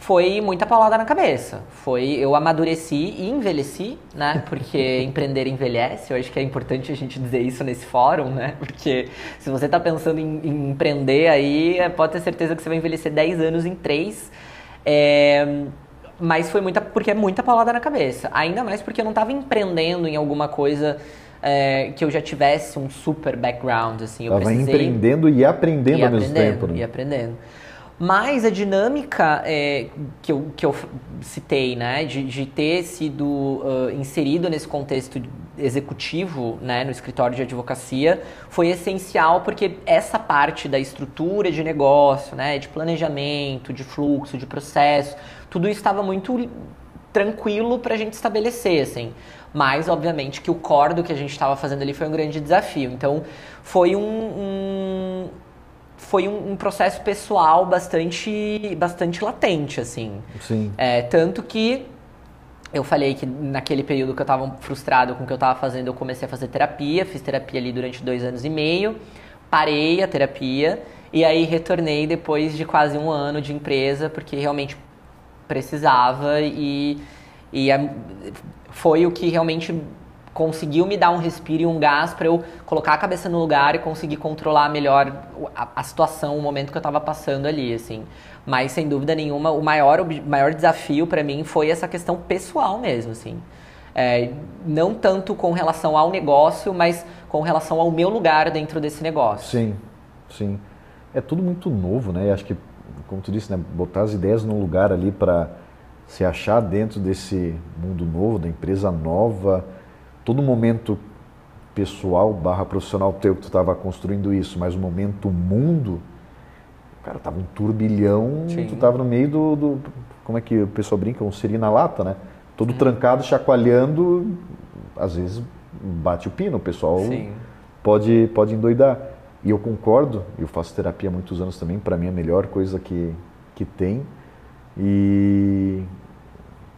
foi muita paulada na cabeça. Foi eu amadureci e envelheci, né? Porque empreender envelhece. Eu acho que é importante a gente dizer isso nesse fórum, né? Porque se você está pensando em, em, empreender aí, é, pode ter certeza que você vai envelhecer 10 anos em 3. É, mas foi muita porque é muita paulada na cabeça. Ainda mais porque eu não estava empreendendo em alguma coisa é, que eu já tivesse um super background, assim. Eu Tava precisei... empreendendo e aprendendo e ao mesmo tempo. Né? E aprendendo. Mas a dinâmica é, que, eu, que eu citei, né, de, de ter sido uh, inserido nesse contexto executivo, né, no escritório de advocacia, foi essencial porque essa parte da estrutura de negócio, né, de planejamento, de fluxo, de processo, tudo isso estava muito tranquilo para a gente estabelecer, assim. Mas, obviamente, que o core do que a gente estava fazendo ali foi um grande desafio. Então, foi um, um foi um, um, processo pessoal bastante, bastante latente, assim. Sim. É, tanto que eu falei que naquele período que eu estava frustrado com o que eu estava fazendo, eu comecei a fazer terapia, fiz terapia ali durante dois anos e meio, parei a terapia e aí retornei depois de quase um ano de empresa, porque realmente precisava e, e a, foi o que realmente conseguiu me dar um respiro e um gás para eu colocar a cabeça no lugar e conseguir controlar melhor a, a situação, o momento que eu estava passando ali, assim. Mas sem dúvida nenhuma, o maior, o maior desafio para mim foi essa questão pessoal mesmo, assim. É, não tanto com relação ao negócio, mas com relação ao meu lugar dentro desse negócio. Sim, sim. É tudo muito novo, né? Acho que como tu disse, né, botar as ideias num lugar ali para se achar dentro desse mundo novo, da empresa nova, todo momento pessoal barra profissional teu que tu estava construindo isso, mas o momento mundo, cara, tava um turbilhão, Sim. tu tava no meio do, do, como é que o pessoal brinca, um siri na lata, né? Todo trancado, chacoalhando, às vezes bate o pino, o pessoal Sim. pode pode endoidar. E eu concordo, eu faço terapia há muitos anos também, para mim é a melhor coisa que, que tem. E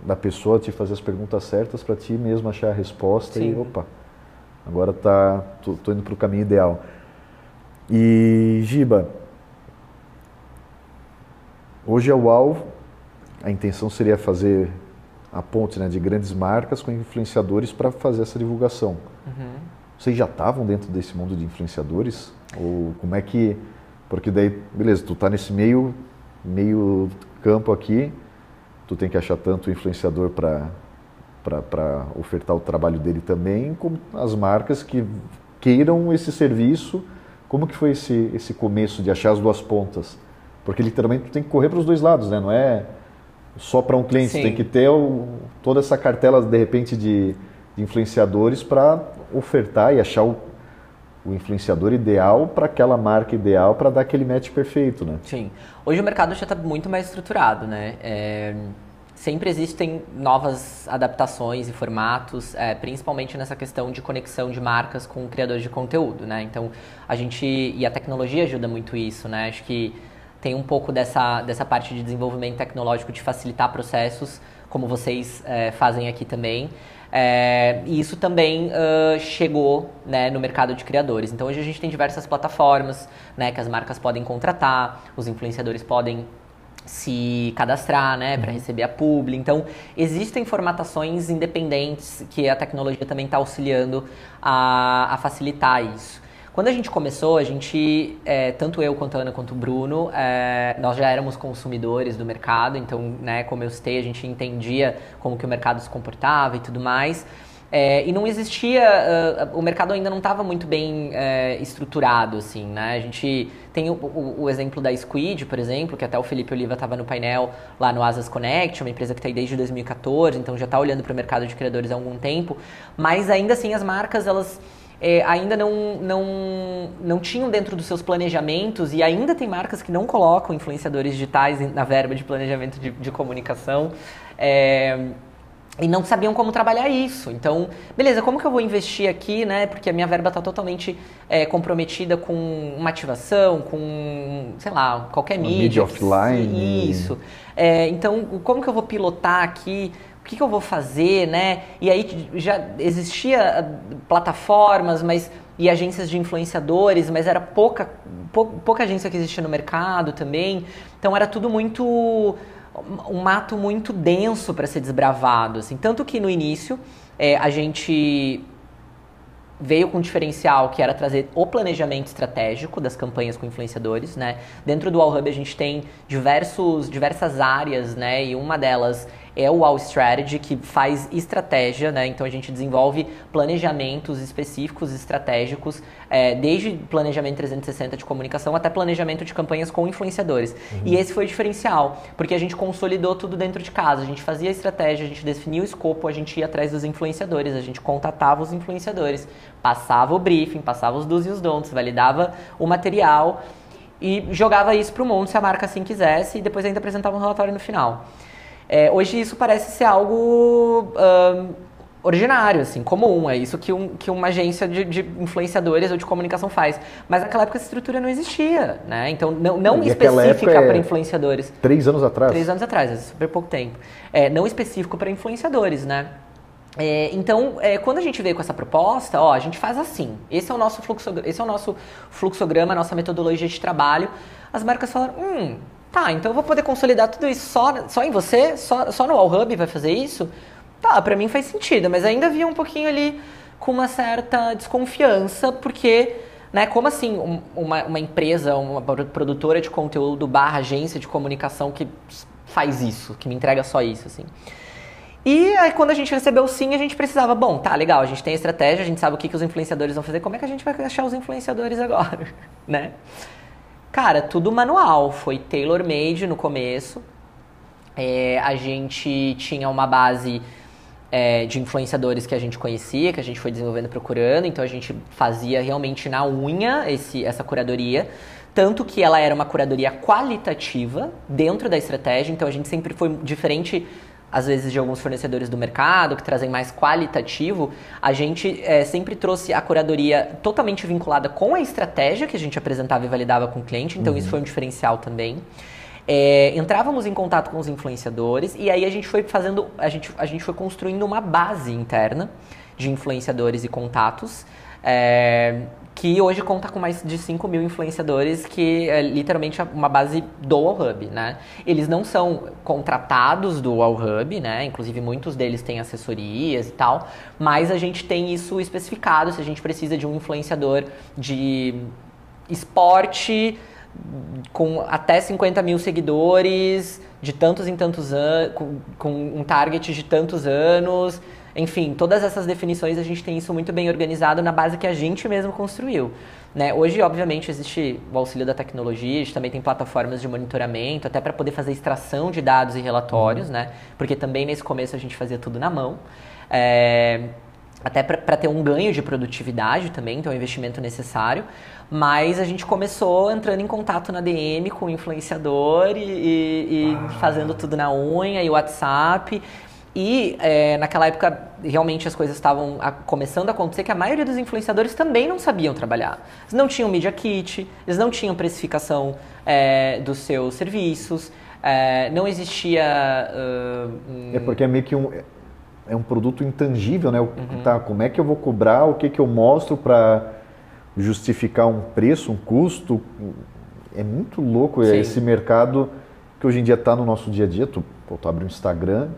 da pessoa te fazer as perguntas certas para ti mesmo achar a resposta Sim. e opa, agora tá, tô, tô indo para o caminho ideal. E Giba, hoje é o alvo, a intenção seria fazer a ponte né, de grandes marcas com influenciadores para fazer essa divulgação. Uhum. Vocês já estavam dentro desse mundo de influenciadores? Ou como é que. Porque daí, beleza, tu tá nesse meio, meio campo aqui, tu tem que achar tanto o influenciador para ofertar o trabalho dele também, como as marcas que queiram esse serviço. Como que foi esse, esse começo de achar as duas pontas? Porque literalmente tu tem que correr para os dois lados, né? Não é só para um cliente, Sim. tem que ter o, toda essa cartela de repente de, de influenciadores para ofertar e achar o, o influenciador ideal para aquela marca ideal para dar aquele match perfeito, né? Sim. Hoje o mercado já está muito mais estruturado, né? É, sempre existem novas adaptações e formatos, é, principalmente nessa questão de conexão de marcas com criadores de conteúdo, né? Então a gente e a tecnologia ajuda muito isso, né? Acho que tem um pouco dessa, dessa parte de desenvolvimento tecnológico de facilitar processos, como vocês é, fazem aqui também. É, e isso também uh, chegou né, no mercado de criadores. Então hoje a gente tem diversas plataformas né, que as marcas podem contratar, os influenciadores podem se cadastrar né, para uhum. receber a publi. Então existem formatações independentes que a tecnologia também está auxiliando a, a facilitar isso. Quando a gente começou, a gente, é, tanto eu quanto a Ana quanto o Bruno, é, nós já éramos consumidores do mercado, então, né, como eu citei, a gente entendia como que o mercado se comportava e tudo mais. É, e não existia, uh, o mercado ainda não estava muito bem uh, estruturado, assim, né? A gente tem o, o, o, exemplo da Squid, por exemplo, que até o Felipe Oliva estava no painel lá no Asas Connect, uma empresa que está aí desde 2014, então já está olhando para o mercado de criadores há algum tempo, mas ainda assim as marcas, elas é, ainda não, não, não tinham dentro dos seus planejamentos, e ainda tem marcas que não colocam influenciadores digitais na verba de planejamento de, de comunicação. É, e não sabiam como trabalhar isso. Então, beleza, como que eu vou investir aqui, né? Porque a minha verba está totalmente é, comprometida com uma ativação, com, sei lá, qualquer uma mídia. Mídia offline. Isso. É, então, como que eu vou pilotar aqui? O que, que, eu vou fazer, né? E aí já existia ah, plataformas, mas e agências de influenciadores, mas era pouca, pou, pouca agência que existia no mercado também. Então era tudo muito um mato muito denso para ser desbravado, assim. Tanto que no início é, a gente veio com um diferencial que era trazer o planejamento estratégico das campanhas com influenciadores, né? Dentro do All Hub a gente tem diversos, diversas áreas, né? E uma delas é o All Strategy, que faz estratégia, né? Então a gente desenvolve planejamentos específicos, estratégicos, é, desde planejamento 360 de comunicação até planejamento de campanhas com influenciadores. Uhum. E esse foi o diferencial, porque a gente consolidou tudo dentro de casa. A gente fazia a estratégia, a gente definia o escopo, a gente ia atrás dos influenciadores, a gente contatava os influenciadores, passava o briefing, passava os dos e os don'ts, validava o material e jogava isso para o mundo se a marca assim quisesse e depois ainda apresentava um relatório no final. É, hoje isso parece ser algo um, ordinário, assim, comum. É isso que, um, que uma agência de, de, influenciadores ou de comunicação faz. Mas naquela época essa estrutura não existia, né? Então, não, não específica é para influenciadores. Três anos atrás? Três anos atrás, é super pouco tempo. É, não específico para influenciadores, né? É, então, é, quando a gente veio com essa proposta, ó, a gente faz assim. Esse é o nosso fluxograma, esse é o nosso fluxograma, nossa metodologia de trabalho. As marcas falaram, hum, Tá, então eu vou poder consolidar tudo isso só, só em você? Só, só no Hub vai fazer isso? Tá, pra mim faz sentido, mas ainda havia um pouquinho ali com uma certa desconfiança, porque, né, como assim um, uma, uma empresa, uma produtora de conteúdo barra agência de comunicação que faz isso, que me entrega só isso, assim. E aí quando a gente recebeu o sim, a gente precisava, bom, tá, legal, a gente tem a estratégia, a gente sabe o que, que os influenciadores vão fazer, como é que a gente vai achar os influenciadores agora, né? Cara, tudo manual, foi tailor-made no começo. É, a gente tinha uma base é, de influenciadores que a gente conhecia, que a gente foi desenvolvendo procurando, então a gente fazia realmente na unha esse, essa curadoria. Tanto que ela era uma curadoria qualitativa dentro da estratégia, então a gente sempre foi diferente às vezes de alguns fornecedores do mercado que trazem mais qualitativo, a gente é, sempre trouxe a curadoria totalmente vinculada com a estratégia que a gente apresentava e validava com o cliente, então uhum. isso foi um diferencial também. É, entrávamos em contato com os influenciadores e aí a gente foi fazendo, a gente, a gente foi construindo uma base interna de influenciadores e contatos. É, que hoje conta com mais de 5 mil influenciadores, que é literalmente uma base do Hub, né? Eles não são contratados do Hub, né? Inclusive muitos deles têm assessorias e tal, mas a gente tem isso especificado se a gente precisa de um influenciador de esporte com até 50 mil seguidores, de tantos em tantos anos, com, com um target de tantos anos, enfim, todas essas definições a gente tem isso muito bem organizado na base que a gente mesmo construiu. Né? Hoje, obviamente, existe o auxílio da tecnologia, a gente também tem plataformas de monitoramento, até para poder fazer extração de dados e relatórios, uhum. né? porque também nesse começo a gente fazia tudo na mão. É, até para ter um ganho de produtividade também, então é um investimento necessário. Mas a gente começou entrando em contato na DM com o influenciador e, e, e ah. fazendo tudo na unha e WhatsApp. E é, naquela época, realmente as coisas estavam a, começando a acontecer que a maioria dos influenciadores também não sabiam trabalhar. Eles não tinham media kit, eles não tinham precificação é, dos seus serviços, é, não existia. Uh, É porque é meio que um. É um produto intangível, né? O, uhum. tá, como é que eu vou cobrar? O que, que eu mostro para justificar um preço, um custo? É muito louco Sim. esse mercado que hoje em dia está no nosso dia a dia. Tu, pô, tu abre um Instagram,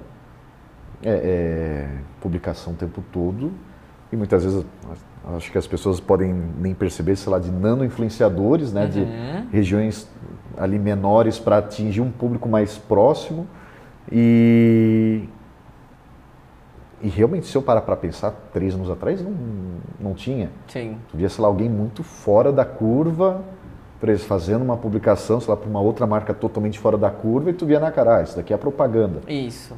é, é, publicação o tempo todo. E muitas vezes acho que as pessoas podem nem perceber, sei lá, de nano-influenciadores, né, uhum. de regiões ali menores para atingir um público mais próximo. E e realmente se eu parar para pensar três anos atrás não, não tinha. Sim. tu via sei lá alguém muito fora da curva fazendo uma publicação sei lá para uma outra marca totalmente fora da curva e tu via na cara ah, isso daqui é propaganda. Isso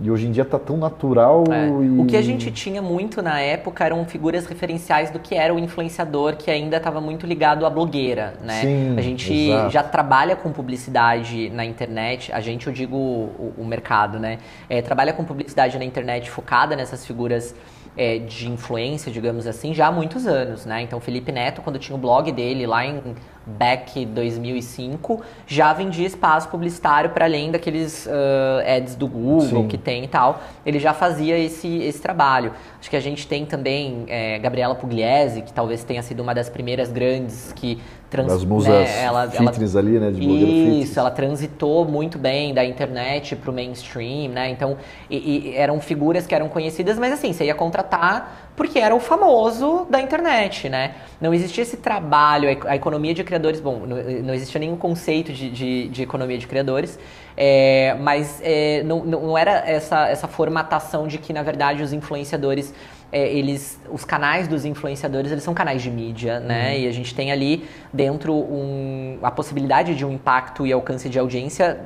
e hoje em dia está tão natural. É. E... O que a gente tinha muito na época eram figuras referenciais do que era o influenciador, que ainda estava muito ligado à blogueira, né? Sim, a gente exato. já trabalha com publicidade na internet, a gente, eu digo o, o mercado, né? É, trabalha com publicidade na internet focada nessas figuras é, de influência, digamos assim, já há muitos anos, né? Então, Felipe Neto, quando tinha o blog dele lá em back 2005, já vendia espaço publicitário para além daqueles uh, ads do Google Sim. que tem e tal. Ele já fazia esse, esse trabalho. Acho que a gente tem também é, Gabriela Pugliese, que talvez tenha sido uma das primeiras grandes que Trans, das musas né, ela, fitness ela, ali, né, de blogueiro Isso, ela transitou muito bem da internet para o mainstream, né, então e, e eram figuras que eram conhecidas, mas assim, você ia contratar porque era o famoso da internet, né, não existia esse trabalho, a economia de criadores, bom, não, existia nenhum conceito de, de, de economia de criadores, é, mas é, não, não era essa, essa formatação de que, na verdade, os influenciadores é, eles, os canais dos influenciadores, eles são canais de mídia, né? Uhum. E a gente tem ali dentro um, a possibilidade de um impacto e alcance de audiência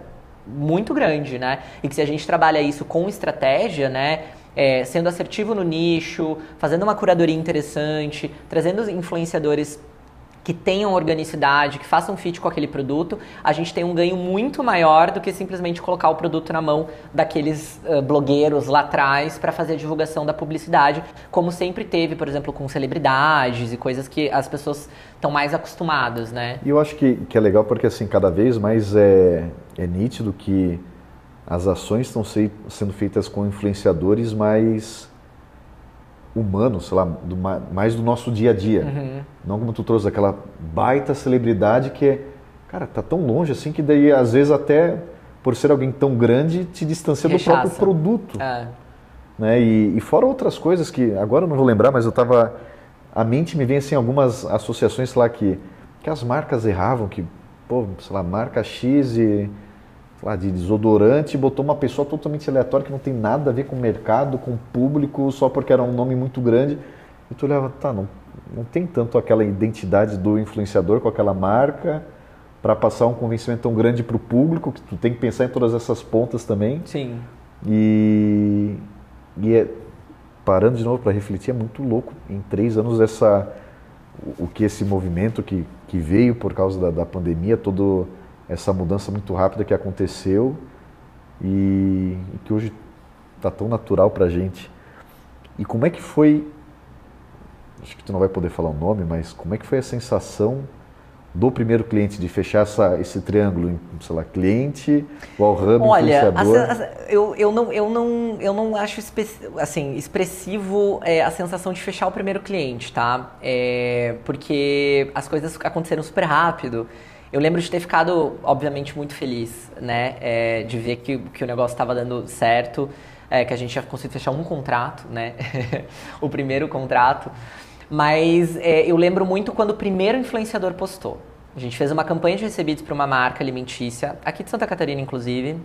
muito grande, né? E que se a gente trabalha isso com estratégia, né? É, sendo assertivo no nicho, fazendo uma curadoria interessante, trazendo influenciadores que tenham organicidade, que façam fit com aquele produto, a gente tem um ganho muito maior do que simplesmente colocar o produto na mão daqueles uh, blogueiros lá atrás para fazer a divulgação da publicidade, como sempre teve, por exemplo, com celebridades e coisas que as pessoas estão mais acostumadas, né? E eu acho que, que é legal porque assim, cada vez mais é, é nítido que as ações estão se, sendo feitas com influenciadores mais humano, sei lá, do, mais do nosso dia a dia. Uhum. Não como tu trouxe aquela baita celebridade que é, cara, tá tão longe assim que daí às vezes até por ser alguém tão grande te distancia Rechaça. do próprio produto. É. Né? E, e, fora outras coisas que agora eu não vou lembrar, mas eu tava a mente me vem assim algumas associações sei lá que que as marcas erravam que pô, sei lá, marca X e lá, de desodorante botou uma pessoa totalmente aleatória que não tem nada a ver com o mercado, com o público, só porque era um nome muito grande. E tu olhava, tá, não, não tem tanto aquela identidade do influenciador com aquela marca, para passar um convencimento tão grande para o público que tu tem que pensar em todas essas pontas também. Sim. E, e é, parando de novo para refletir, é muito louco em três anos essa o que esse movimento que, que veio por causa da, da pandemia, toda essa mudança muito rápida que aconteceu e, e que hoje está tão natural para a gente. E como é que foi, acho que tu não vai poder falar o nome, mas como é que foi a sensação do primeiro cliente, de fechar essa, esse triângulo sei lá, cliente, Wallhub, Olha, influenciador? eu, eu, não, eu, não, eu não acho assim, expressivo é, a sensação de fechar o primeiro cliente, tá? É, porque as coisas aconteceram super rápido. Eu lembro de ter ficado, obviamente, muito feliz, né? É, de ver que, que o negócio estava dando certo, é, que a gente já conseguiu fechar um contrato, né? o primeiro contrato. Mas é, eu lembro muito quando o primeiro influenciador postou. A gente fez uma campanha de recebidos para uma marca alimentícia, aqui de Santa Catarina, inclusive.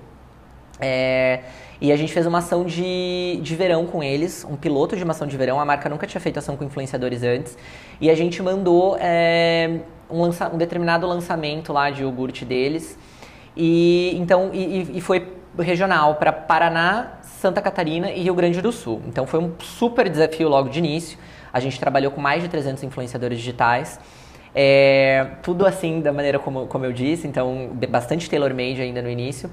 É, e a gente fez uma ação de, de verão com eles, um piloto de uma ação de verão. A marca nunca tinha feito ação com influenciadores antes. E a gente mandou é, um, lança, um, determinado lançamento lá de iogurte deles. E então e, e foi regional para Paraná, Santa Catarina e Rio Grande do Sul. Então foi um super desafio logo de início. A gente trabalhou com mais de 300 influenciadores digitais. É, tudo assim, da maneira como, como eu disse, então bastante tailor-made ainda no início.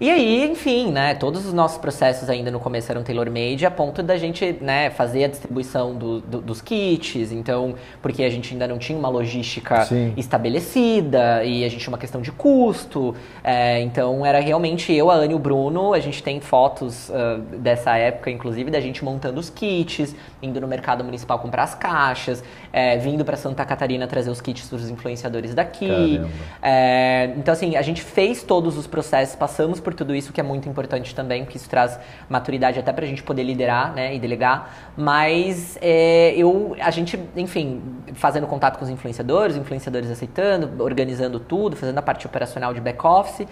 E aí, enfim, né, todos os nossos processos ainda no começo eram tailor-made, a ponto da gente, né, fazer a distribuição do, do, dos kits, então, porque a gente ainda não tinha uma logística Sim. estabelecida e a gente tinha uma questão de custo, é, então era realmente eu, a Anne e o Bruno, a gente tem fotos uh, dessa época, inclusive, da gente montando os kits, indo no mercado municipal comprar as caixas, é, vindo para Santa Catarina trazer os kits dos influenciadores daqui. É, então, assim, a gente fez todos os processos, passamos por tudo isso, que é muito importante também, porque isso traz maturidade até para a gente poder liderar né, e delegar. Mas é, eu, a gente, enfim, fazendo contato com os influenciadores, influenciadores aceitando, organizando tudo, fazendo a parte operacional de back-office.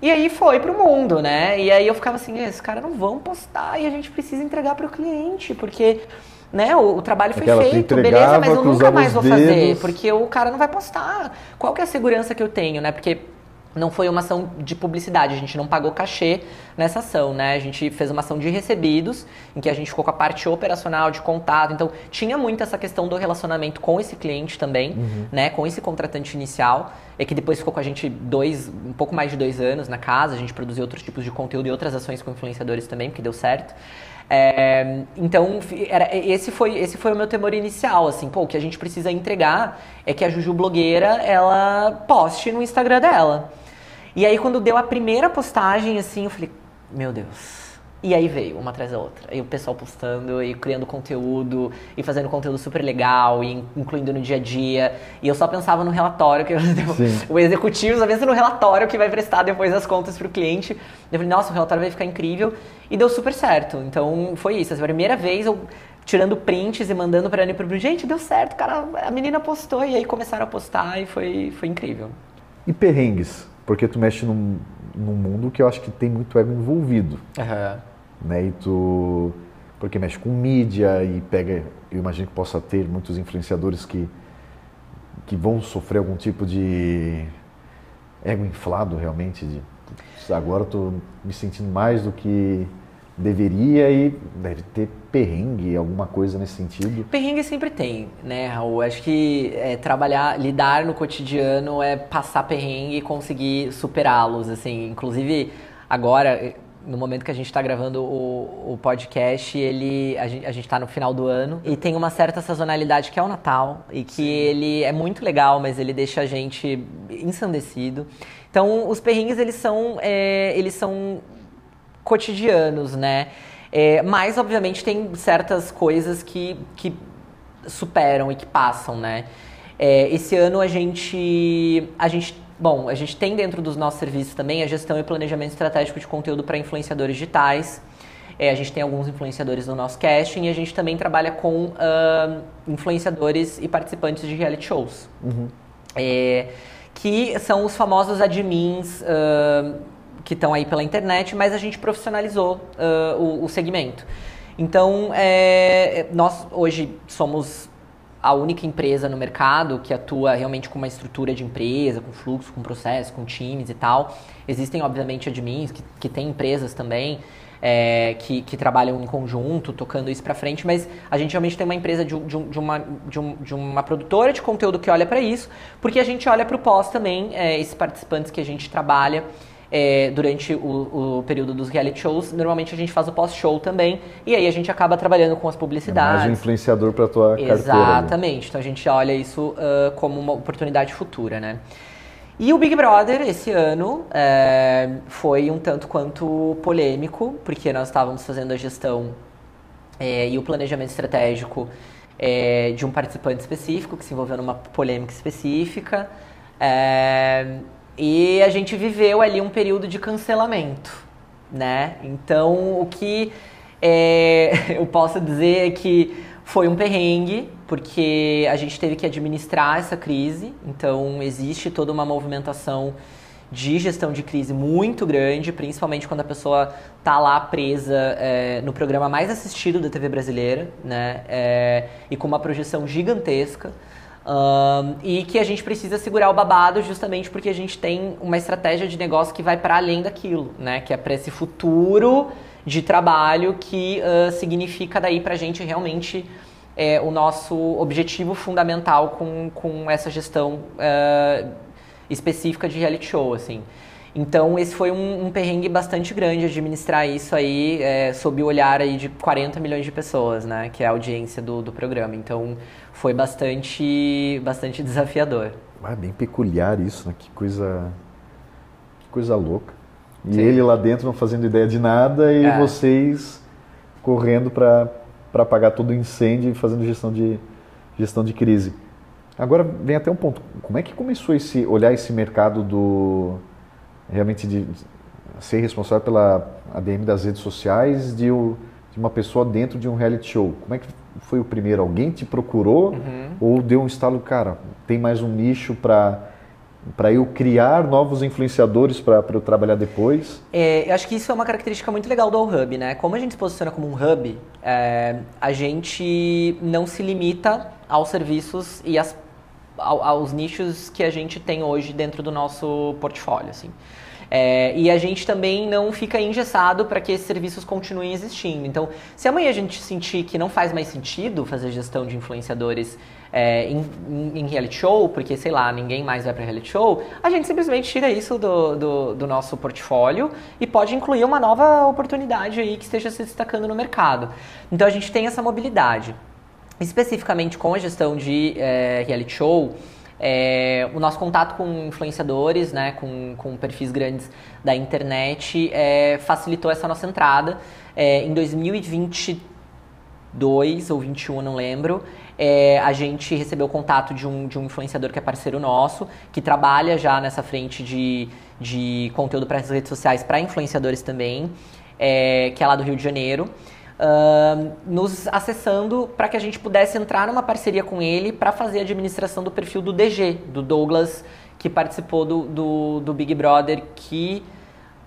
E aí foi pro mundo, né? E aí eu ficava assim, esses caras não vão postar e a gente precisa entregar para o cliente, porque né? O, o trabalho foi Aquela feito, beleza, mas eu nunca mais vou fazer, porque o cara não vai postar. Qual que é a segurança que eu tenho, né? Porque não foi uma ação de publicidade, a gente não pagou cachê nessa ação, né? A gente fez uma ação de recebidos, em que a gente ficou com a parte operacional de contato. Então, tinha muito essa questão do relacionamento com esse cliente também, uhum. né? Com esse contratante inicial, e que depois ficou com a gente dois, um pouco mais de dois anos na casa. A gente produziu outros tipos de conteúdo e outras ações com influenciadores também, porque deu certo. É, então, era, esse, foi, esse foi o meu temor inicial, assim, pô, o que a gente precisa entregar é que a Juju blogueira, ela poste no Instagram dela. E aí, quando deu a primeira postagem, assim, eu falei, meu Deus. E aí veio, uma atrás da outra. E o pessoal postando, e criando conteúdo, e fazendo conteúdo super legal, e incluindo no dia a dia. E eu só pensava no relatório, que eu, o executivo só pensa no relatório que vai prestar depois as contas para o cliente. Eu falei, nossa, o relatório vai ficar incrível. E deu super certo. Então, foi isso. A primeira vez eu tirando prints e mandando para Ana e pro gente, deu certo, cara, a menina postou e aí começaram a postar e foi, foi incrível. E perrengues? Porque tu mexe num, num mundo que eu acho que tem muito ego envolvido. Uhum. Né? E tu, porque mexe com mídia e pega, eu imagino que possa ter muitos influenciadores que, que vão sofrer algum tipo de ego inflado realmente. De, agora estou me sentindo mais do que deveria e deve ter perrengue, alguma coisa nesse sentido? Perrengue sempre tem, né, Raul? Acho que é, trabalhar, lidar no cotidiano é passar perrengue e conseguir superá-los, assim. Inclusive, agora, no momento que a gente está gravando o, o, podcast, ele, a gente está no final do ano e tem uma certa sazonalidade que é o Natal e que Sim. ele é muito legal, mas ele deixa a gente ensandecido. Então, os perrengues, eles são, é, eles são cotidianos, né? É, mas, obviamente, tem certas coisas que, que superam e que passam, né? É, esse ano a gente, a gente, bom, a gente tem dentro dos nossos serviços também a gestão e planejamento estratégico de conteúdo para influenciadores digitais. É, a gente tem alguns influenciadores no nosso casting e a gente também trabalha com uh, influenciadores e participantes de reality shows. Uhum. É, que são os famosos admins uh, que estão aí pela internet, mas a gente profissionalizou uh, o, o, segmento. Então, é, nós hoje somos a única empresa no mercado que atua realmente com uma estrutura de empresa, com fluxo, com processo, com times e tal. Existem, obviamente, admins que, que têm empresas também. É, que, que, trabalham em conjunto, tocando isso para frente, mas a gente realmente tem uma empresa de, de, de, uma, um, de uma produtora de conteúdo que olha para isso, porque a gente olha para o pós também, é, esses participantes que a gente trabalha é, durante o, o, período dos reality shows. Normalmente a gente faz o pós-show também, e aí a gente acaba trabalhando com as publicidades. É mais um influenciador para a tua Exatamente. carteira. Exatamente. Então a gente olha isso uh, como uma oportunidade futura, né? E o Big Brother esse ano é, foi um tanto quanto polêmico, porque nós estávamos fazendo a gestão é, e o planejamento estratégico é, de um participante específico que se envolveu numa polêmica específica. E a gente viveu ali um período de cancelamento, né? Então, o que é, eu posso dizer é que foi um perrengue, porque a gente teve que administrar essa crise. Então, existe toda uma movimentação de gestão de crise muito grande, principalmente quando a pessoa tá lá presa é, no programa mais assistido da TV brasileira, né? É, e com uma projeção gigantesca. E que a gente precisa segurar o babado justamente porque a gente tem uma estratégia de negócio que vai para além daquilo, né? Que é para esse futuro de trabalho que uh, significa daí para a gente realmente é, o nosso objetivo fundamental com, com essa gestão uh, específica de reality show, assim. Então esse foi um, um perrengue bastante grande administrar isso aí é, sob o olhar aí de 40 milhões de pessoas, né? Que é a audiência do, do programa. Então foi bastante, bastante desafiador. Ah, bem peculiar isso, né? Que coisa, que coisa louca. E Sim. ele lá dentro não fazendo ideia de nada e é. vocês correndo para apagar todo o incêndio e fazendo gestão de, gestão de crise. Agora vem até um ponto. Como é que começou esse olhar esse mercado do realmente de ser responsável pela ADM das redes sociais de, de uma pessoa dentro de um reality show? Como é que foi o primeiro? Alguém te procurou uhum. ou deu um estalo, cara, tem mais um nicho para para eu criar novos influenciadores para eu trabalhar depois? É, eu acho que isso é uma característica muito legal do All Hub, né? Como a gente se posiciona como um hub, é, a gente não se limita aos serviços e as, aos nichos que a gente tem hoje dentro do nosso portfólio, assim. É, e a gente também não fica engessado para que esses serviços continuem existindo. Então, se amanhã a gente sentir que não faz mais sentido fazer gestão de influenciadores é, em, em, reality show, porque, sei lá, ninguém mais vai para reality show, a gente simplesmente tira isso do, do, do, nosso portfólio e pode incluir uma nova oportunidade aí que esteja se destacando no mercado. Então, a gente tem essa mobilidade. Especificamente com a gestão de é, reality show, é, o nosso contato com influenciadores, né, com, com perfis grandes da internet, é, facilitou essa nossa entrada. É, em 2022 ou 21, não lembro, é, a gente recebeu o contato de um, de um influenciador que é parceiro nosso, que trabalha já nessa frente de, de conteúdo para as redes sociais para influenciadores também, é, que é lá do Rio de Janeiro nos acessando para que a gente pudesse entrar numa parceria com ele para fazer a administração do perfil do DG, do Douglas, que participou do, do, do Big Brother, que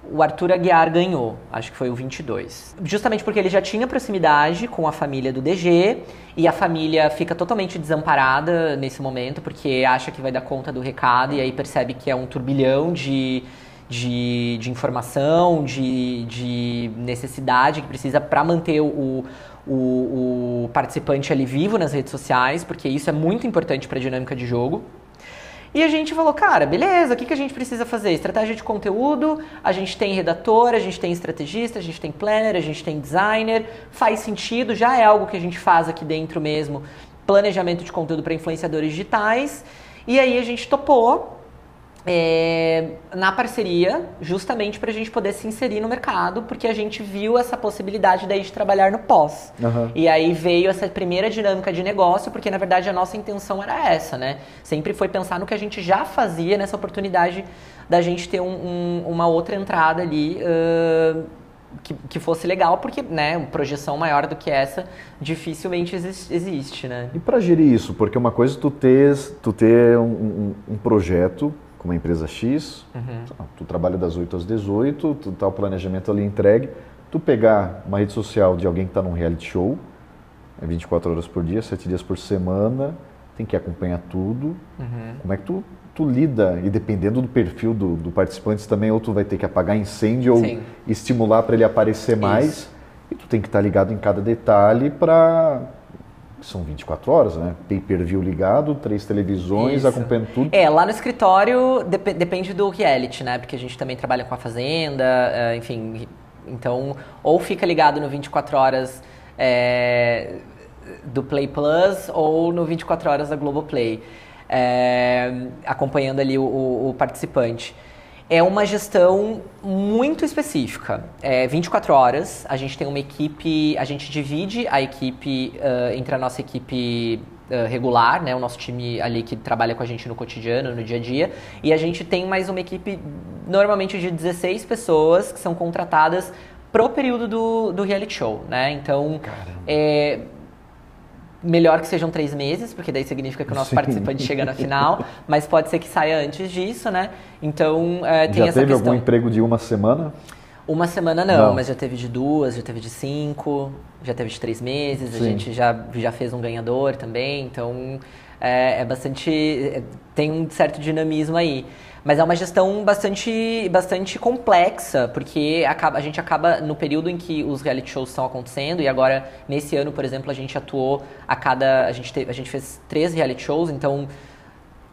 o Arthur Aguiar ganhou, acho que foi o 22. Justamente porque ele já tinha proximidade com a família do DG e a família fica totalmente desamparada nesse momento porque acha que vai dar conta do recado e aí percebe que é um turbilhão de de, de informação, de, de necessidade que precisa para manter o, o, o participante ali vivo nas redes sociais, porque isso é muito importante para a dinâmica de jogo. E a gente falou, cara, beleza, o que, que a gente precisa fazer? Estratégia de conteúdo, a gente tem redator, a gente tem estrategista, a gente tem planner, a gente tem designer, faz sentido, já é algo que a gente faz aqui dentro mesmo, planejamento de conteúdo para influenciadores digitais. E aí a gente topou é, na parceria, justamente para a gente poder se inserir no mercado, porque a gente viu essa possibilidade daí de trabalhar no pós. Uhum. E aí veio essa primeira dinâmica de negócio, porque na verdade a nossa intenção era essa, né? Sempre foi pensar no que a gente já fazia nessa oportunidade da gente ter um, um, uma outra entrada ali. Uh, que, que, fosse legal, porque, né, projeção maior do que essa dificilmente existe, existe né? E para gerir isso, porque uma coisa é tu ter, tu ter um, um, um projeto com uma empresa X, uhum. tu trabalha das 8 às 18, tu tá o planejamento ali entregue, tu pegar uma rede social de alguém que está num reality show, é 24 horas por dia, 7 dias por semana, tem que acompanhar tudo. Uhum. Como é que tu, tu lida? E dependendo do perfil do, do participante também, ou tu vai ter que apagar incêndio Sim. ou estimular para ele aparecer mais. Isso. E tu tem que estar ligado em cada detalhe para. São 24 horas, né? Pay per view ligado, três televisões, Isso. acompanhando tudo. É, lá no escritório dep- depende do reality, né? Porque a gente também trabalha com a Fazenda, eh, enfim. Então, ou fica ligado no 24 horas eh, do Play Plus ou no 24 horas da Globoplay, eh, acompanhando ali o, o- o participante. É uma gestão muito específica. É 24 horas, a gente tem uma equipe, a gente divide a equipe ah, entre a nossa equipe regular, né, o nosso time ali que trabalha com a gente no cotidiano, no dia a dia, e a gente tem mais uma equipe normalmente de 16 pessoas que são contratadas pro período do, do reality show, né? Então, é, melhor que sejam três meses, porque daí significa que o nosso Sim. participante chega na final, mas pode ser que saia antes disso, né? Então, é, tem Já essa teve questão. algum emprego de uma semana? Uma semana não, Não. mas já teve de duas, já teve de cinco, já teve de três meses, a Sim. gente já, já fez um ganhador também, então é, é bastante. é, tem um certo dinamismo aí. Mas é uma gestão bastante, bastante complexa, porque acaba, a gente acaba, no período em que os reality shows estão acontecendo, e agora, nesse ano, por exemplo, a gente atuou a cada. A gente, teve, a gente fez três reality shows, então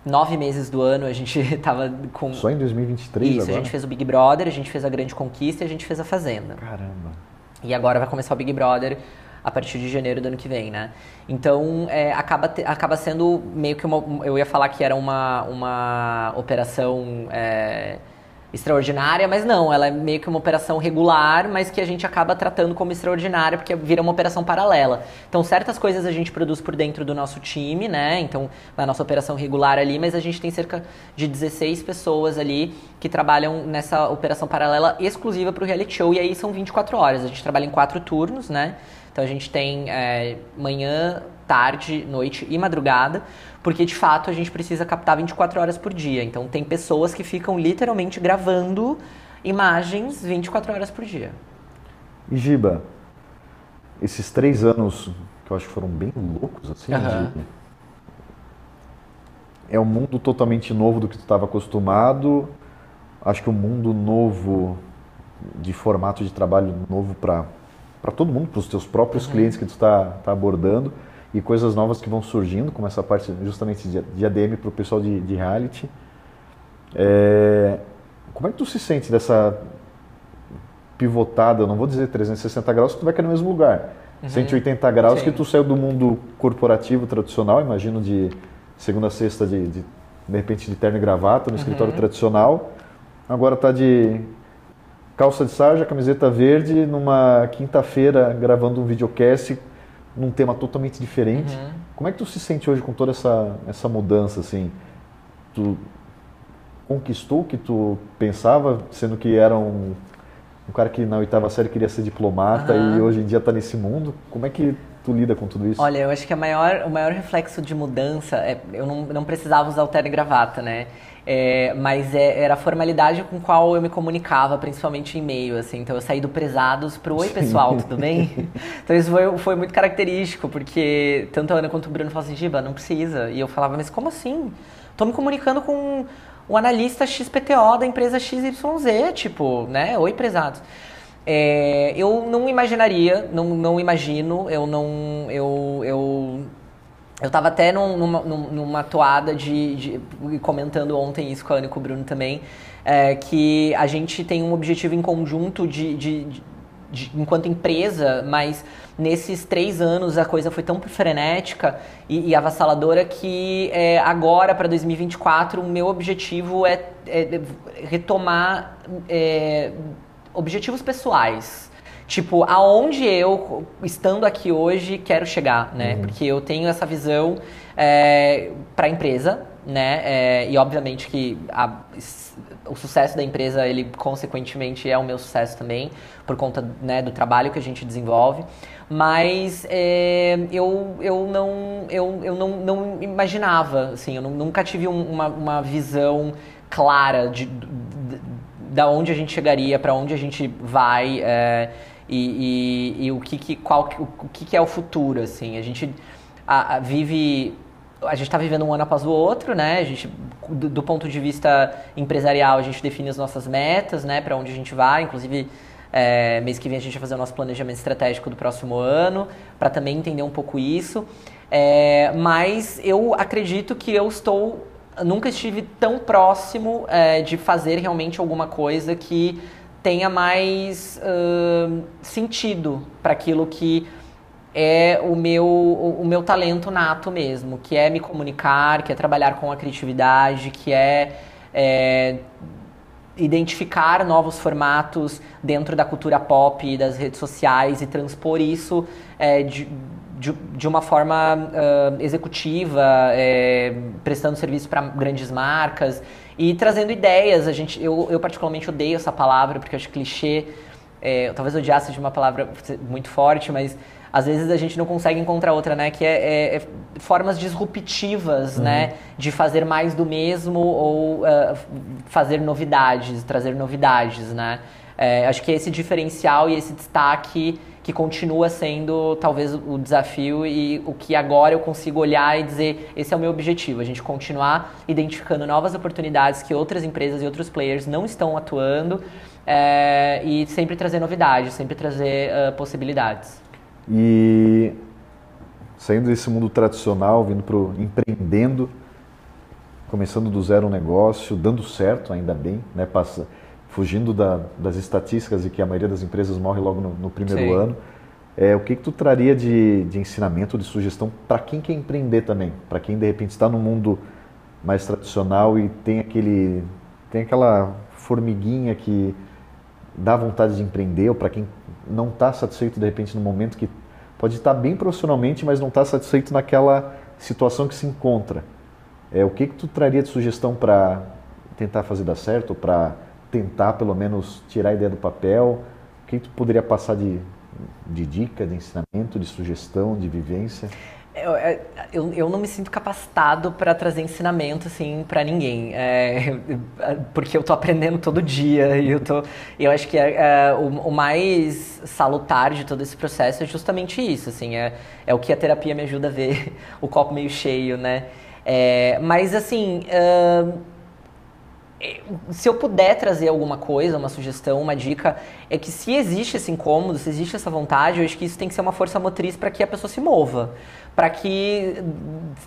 nove meses do ano a gente tava com. Só em 2023 Isso, agora? a gente fez o Big Brother, a gente fez a Grande Conquista e a gente fez a Fazenda. Caramba. E agora vai começar o Big Brother a partir de janeiro do ano que vem, né? Então, é, acaba, te- acaba sendo meio que uma... Eu ia falar que era uma, uma operação é, extraordinária, mas não. Ela é meio que uma operação regular, mas que a gente acaba tratando como extraordinária, porque vira uma operação paralela. Então, certas coisas a gente produz por dentro do nosso time, né? Então, na nossa operação regular ali, mas a gente tem cerca de 16 pessoas ali que trabalham nessa operação paralela exclusiva para o reality show, e aí são 24 horas. A gente trabalha em quatro turnos, né? Então a gente tem é, manhã, tarde, noite e madrugada, porque de fato a gente precisa captar 24 horas por dia. Então tem pessoas que ficam literalmente gravando imagens 24 horas por dia. E Giba, esses três anos que eu acho que foram bem loucos, assim, Aham. de- é um mundo totalmente novo do que tu estava acostumado. Acho que um mundo novo de formato de trabalho novo para para todo mundo, para os teus próprios clientes que tu está tá abordando e coisas novas que vão surgindo, como essa parte justamente de, ADM para o pessoal de, de reality. É, como é que tu se sente dessa pivotada, não vou dizer 360 graus, que tu vai cair no mesmo lugar. 180 graus Sim. que tu saiu do mundo corporativo tradicional, imagino de segunda a sexta de, de, de repente de terno e gravata no escritório tradicional. Agora tá de calça de sarja, camiseta verde, numa quinta-feira gravando um videocast num tema totalmente diferente. Como é que tu se sente hoje com toda essa, essa mudança, assim? Tu conquistou o que tu pensava, sendo que era um, um cara que na oitava série queria ser diplomata Aham. e hoje em dia está nesse mundo. Como é que tu lida com tudo isso? Olha, eu acho que maior, o maior reflexo de mudança é eu não, não precisava usar o terno e gravata, né? É, mas é- era a formalidade com qual eu me comunicava, principalmente em e-mail, assim. Então eu saí do prezados pro oi pessoal, tudo bem? então isso foi, foi muito característico, porque tanto a Ana quanto o Bruno falavam assim, Giba, não precisa. E eu falava, mas como assim? Tô me comunicando com o analista XPTO da empresa XYZ, tipo, né? Oi prezados. É, eu não imaginaria, não, não imagino, eu não. Eu, eu, eu tava até num- numa, num- numa toada de, de- comentando ontem isso com a Ana e com o Bruno também, é, que a gente tem um objetivo em conjunto de- de- de- enquanto empresa, mas nesses três anos a coisa foi tão frenética e, e avassaladora que é, agora para 2024 o meu objetivo é, é retomar é, objetivos pessoais. Tipo, aonde eu, estando aqui hoje, quero chegar, né? Porque eu tenho essa visão para a empresa, né? É, e obviamente que a- o sucesso da empresa, ele consequentemente é o meu sucesso também, por conta né, do trabalho que a gente desenvolve. Mas é, eu, eu, não, eu, eu não, não imaginava, assim, eu nu- nunca tive um- uma, uma visão clara de, de- da onde a gente chegaria, para onde a gente vai. é, e, e, e o, que, que, qual, o, que, que é o futuro, assim. A gente a, a vive a gente está vivendo um ano após o outro, né? A gente, do, do, ponto de vista empresarial, a gente define as nossas metas, né? Para onde a gente vai. Inclusive, é, mês que vem a gente vai fazer o nosso planejamento estratégico do próximo ano, para também entender um pouco isso. É, mas eu acredito que eu estou. Nunca estive tão próximo é, de fazer realmente alguma coisa que tenha mais uh, sentido para aquilo que é o meu, o, meu talento nato mesmo, que é me comunicar, que é trabalhar com a criatividade, que é, é identificar novos formatos dentro da cultura pop e das redes sociais e transpor isso é, de, de, de, uma forma uh, executiva, é, prestando serviço para grandes marcas e trazendo ideias. A gente, eu, eu particularmente odeio essa palavra porque eu acho clichê. É, talvez odiasse de uma palavra muito forte, mas às vezes a gente não consegue encontrar outra, né? Que é, é, é formas disruptivas, uhum. né? De fazer mais do mesmo ou uh, fazer novidades, trazer novidades, né? É, acho que esse diferencial e esse destaque que continua sendo talvez o desafio e o que agora eu consigo olhar e dizer esse é o meu objetivo, a gente continuar identificando novas oportunidades que outras empresas e outros players não estão atuando é, e sempre trazer novidades, sempre trazer uh, possibilidades. E saindo desse mundo tradicional, vindo para o empreendendo, começando do zero um negócio, dando certo, ainda bem, né? Passa, fugindo da, das estatísticas de que a maioria das empresas morre logo no, no primeiro Sim. ano. É, o que, que tu traria de, de ensinamento, de sugestão para quem quer empreender também? Para quem de repente está no mundo mais tradicional e tem aquele tem aquela formiguinha que dá vontade de empreender, ou para quem não está satisfeito de repente no momento que pode estar bem profissionalmente, mas não está satisfeito naquela situação que se encontra. É, o que, que tu traria de sugestão para tentar fazer dar certo, para tentar pelo menos tirar a ideia do papel? O que, tu poderia passar de, de dica, de ensinamento, de sugestão, de vivência? Eu, é, eu, eu, não me sinto capacitado para trazer ensinamento assim para ninguém, é, porque eu tô aprendendo todo dia e eu tô, eu acho que é, é, o, o, mais salutar de todo esse processo é justamente isso, assim, é, é o que a terapia me ajuda a ver o copo meio cheio, né? É, mas assim, uh, se eu puder trazer alguma coisa, uma sugestão, uma dica, é que se existe esse incômodo, se existe essa vontade, eu acho que isso tem que ser uma força motriz para que a pessoa se mova. Para que,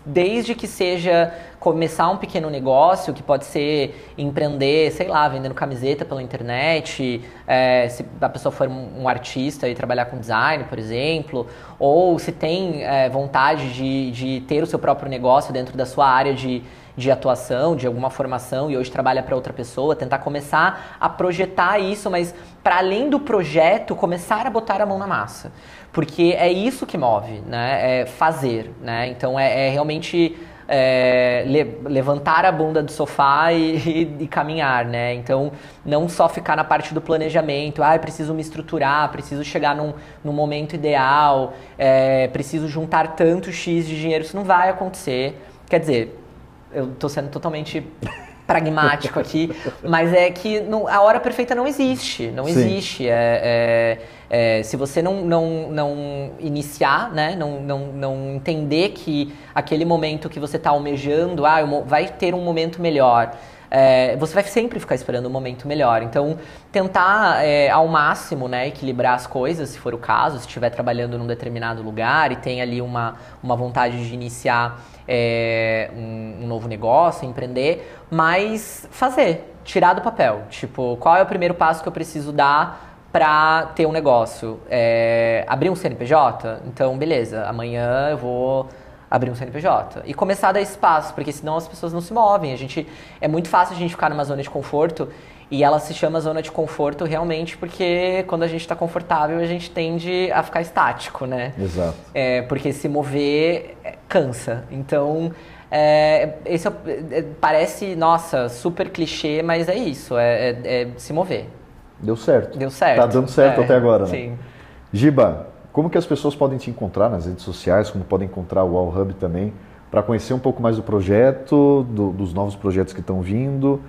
desde que seja começar um pequeno negócio, que pode ser empreender, sei lá, vendendo camiseta pela internet, é, se a pessoa for um, artista e trabalhar com design, por exemplo, ou se tem é, vontade de, de ter o seu próprio negócio dentro da sua área de de atuação, de alguma formação e hoje trabalha para outra pessoa, tentar começar a projetar isso, mas para além do projeto, começar a botar a mão na massa. Porque é isso que move, né? É fazer, né? Então é, é realmente é, le levantar a bunda do sofá e, e, e, caminhar, né? Então, não só ficar na parte do planejamento, ah, preciso me estruturar, preciso chegar num, num momento ideal, é, preciso juntar tanto X de dinheiro, isso não vai acontecer. Quer dizer, eu estou sendo totalmente pragmático aqui, mas é que não, a hora perfeita não existe, não Sim. existe. É, é, é, se você não, não, não iniciar, né, não, não, não entender que aquele momento que você está almejando, ah, vai ter um momento melhor. É, você vai sempre ficar esperando um momento melhor. Então, tentar é, ao máximo né, equilibrar as coisas, se for o caso, se estiver trabalhando num determinado lugar e tem ali uma, uma vontade de iniciar é, um, um, novo negócio, empreender, mas fazer, tirar do papel. Tipo, qual é o primeiro passo que eu preciso dar para ter um negócio? É, abrir um CNPJ? Então, beleza, amanhã eu vou abrir um CNPJ e começar a dar espaço, porque senão as pessoas não se movem. A gente é muito fácil a gente ficar numa zona de conforto e ela se chama zona de conforto realmente porque quando a gente está confortável a gente tende a ficar estático, né? Exato. É, porque se mover é, cansa. Então, é, esse é, é, parece, nossa, super clichê, mas é isso, é, é, é, se mover. Deu certo. Deu certo. Tá dando certo até agora, né? Sim. Giba, como que as pessoas podem te encontrar nas redes sociais, como podem encontrar o All Hub também, para conhecer um pouco mais do projeto, do, dos novos projetos que estão vindo,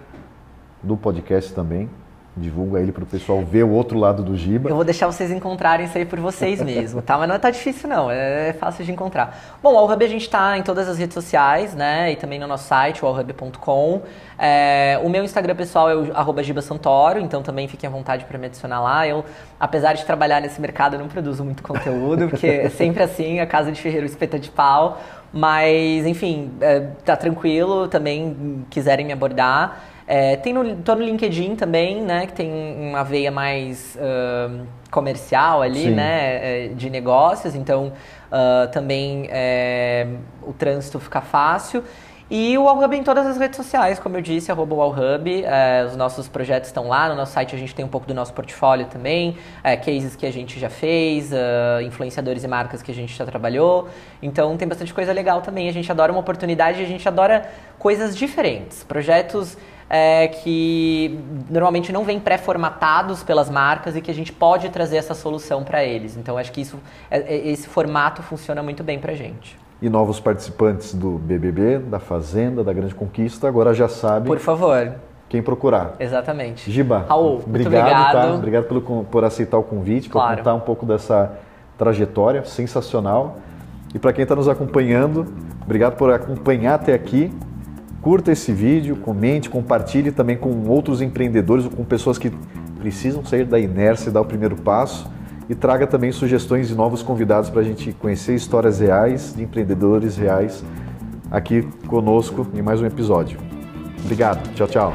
do podcast também? Divulga ele para o pessoal ver o outro lado do Giba. Eu vou deixar vocês encontrarem isso aí por vocês mesmo, tá? Mas não tá difícil não, é fácil de encontrar. Bom, o Allhub a gente está em todas as redes sociais, né? E também no nosso site, allhub.com. É, o meu Instagram pessoal é o arroba Giba Santoro, então também fiquem à vontade para me adicionar lá. Eu, apesar de trabalhar nesse mercado, não produzo muito conteúdo, porque é sempre assim, a casa de ferreiro espeta de pau. Mas, enfim, é, tá tranquilo, também quiserem me abordar. É, tem no, tô no LinkedIn também, né? Que tem uma veia mais uh, comercial ali, Sim. né? É, de negócios, então uh, também é, o trânsito fica fácil. E o Allhub em todas as redes sociais, como eu disse, arroba o Allhub. É, os nossos projetos estão lá. No nosso site a gente tem um pouco do nosso portfólio também, é, cases que a gente já fez, uh, influenciadores e marcas que a gente já trabalhou. Então tem bastante coisa legal também. A gente adora uma oportunidade, a gente adora coisas diferentes. Projetos é, que normalmente não vêm pré-formatados pelas marcas e que a gente pode trazer essa solução para eles. Então acho que isso, é, é, esse formato funciona muito bem para a gente e novos participantes do BBB, da Fazenda, da Grande Conquista, agora já sabem. Por favor. Quem procurar. Exatamente. Giba, Raul, obrigado, obrigado. Tá? Obrigado pelo, por aceitar o convite, claro. por contar um pouco dessa trajetória sensacional. E para quem está nos acompanhando, obrigado por acompanhar até aqui. Curta esse vídeo, comente, compartilhe também com outros empreendedores ou com pessoas que precisam sair da inércia e dar o primeiro passo e traga também sugestões de novos convidados para a gente conhecer histórias reais de empreendedores reais aqui conosco em mais um episódio. Obrigado, tchau, tchau.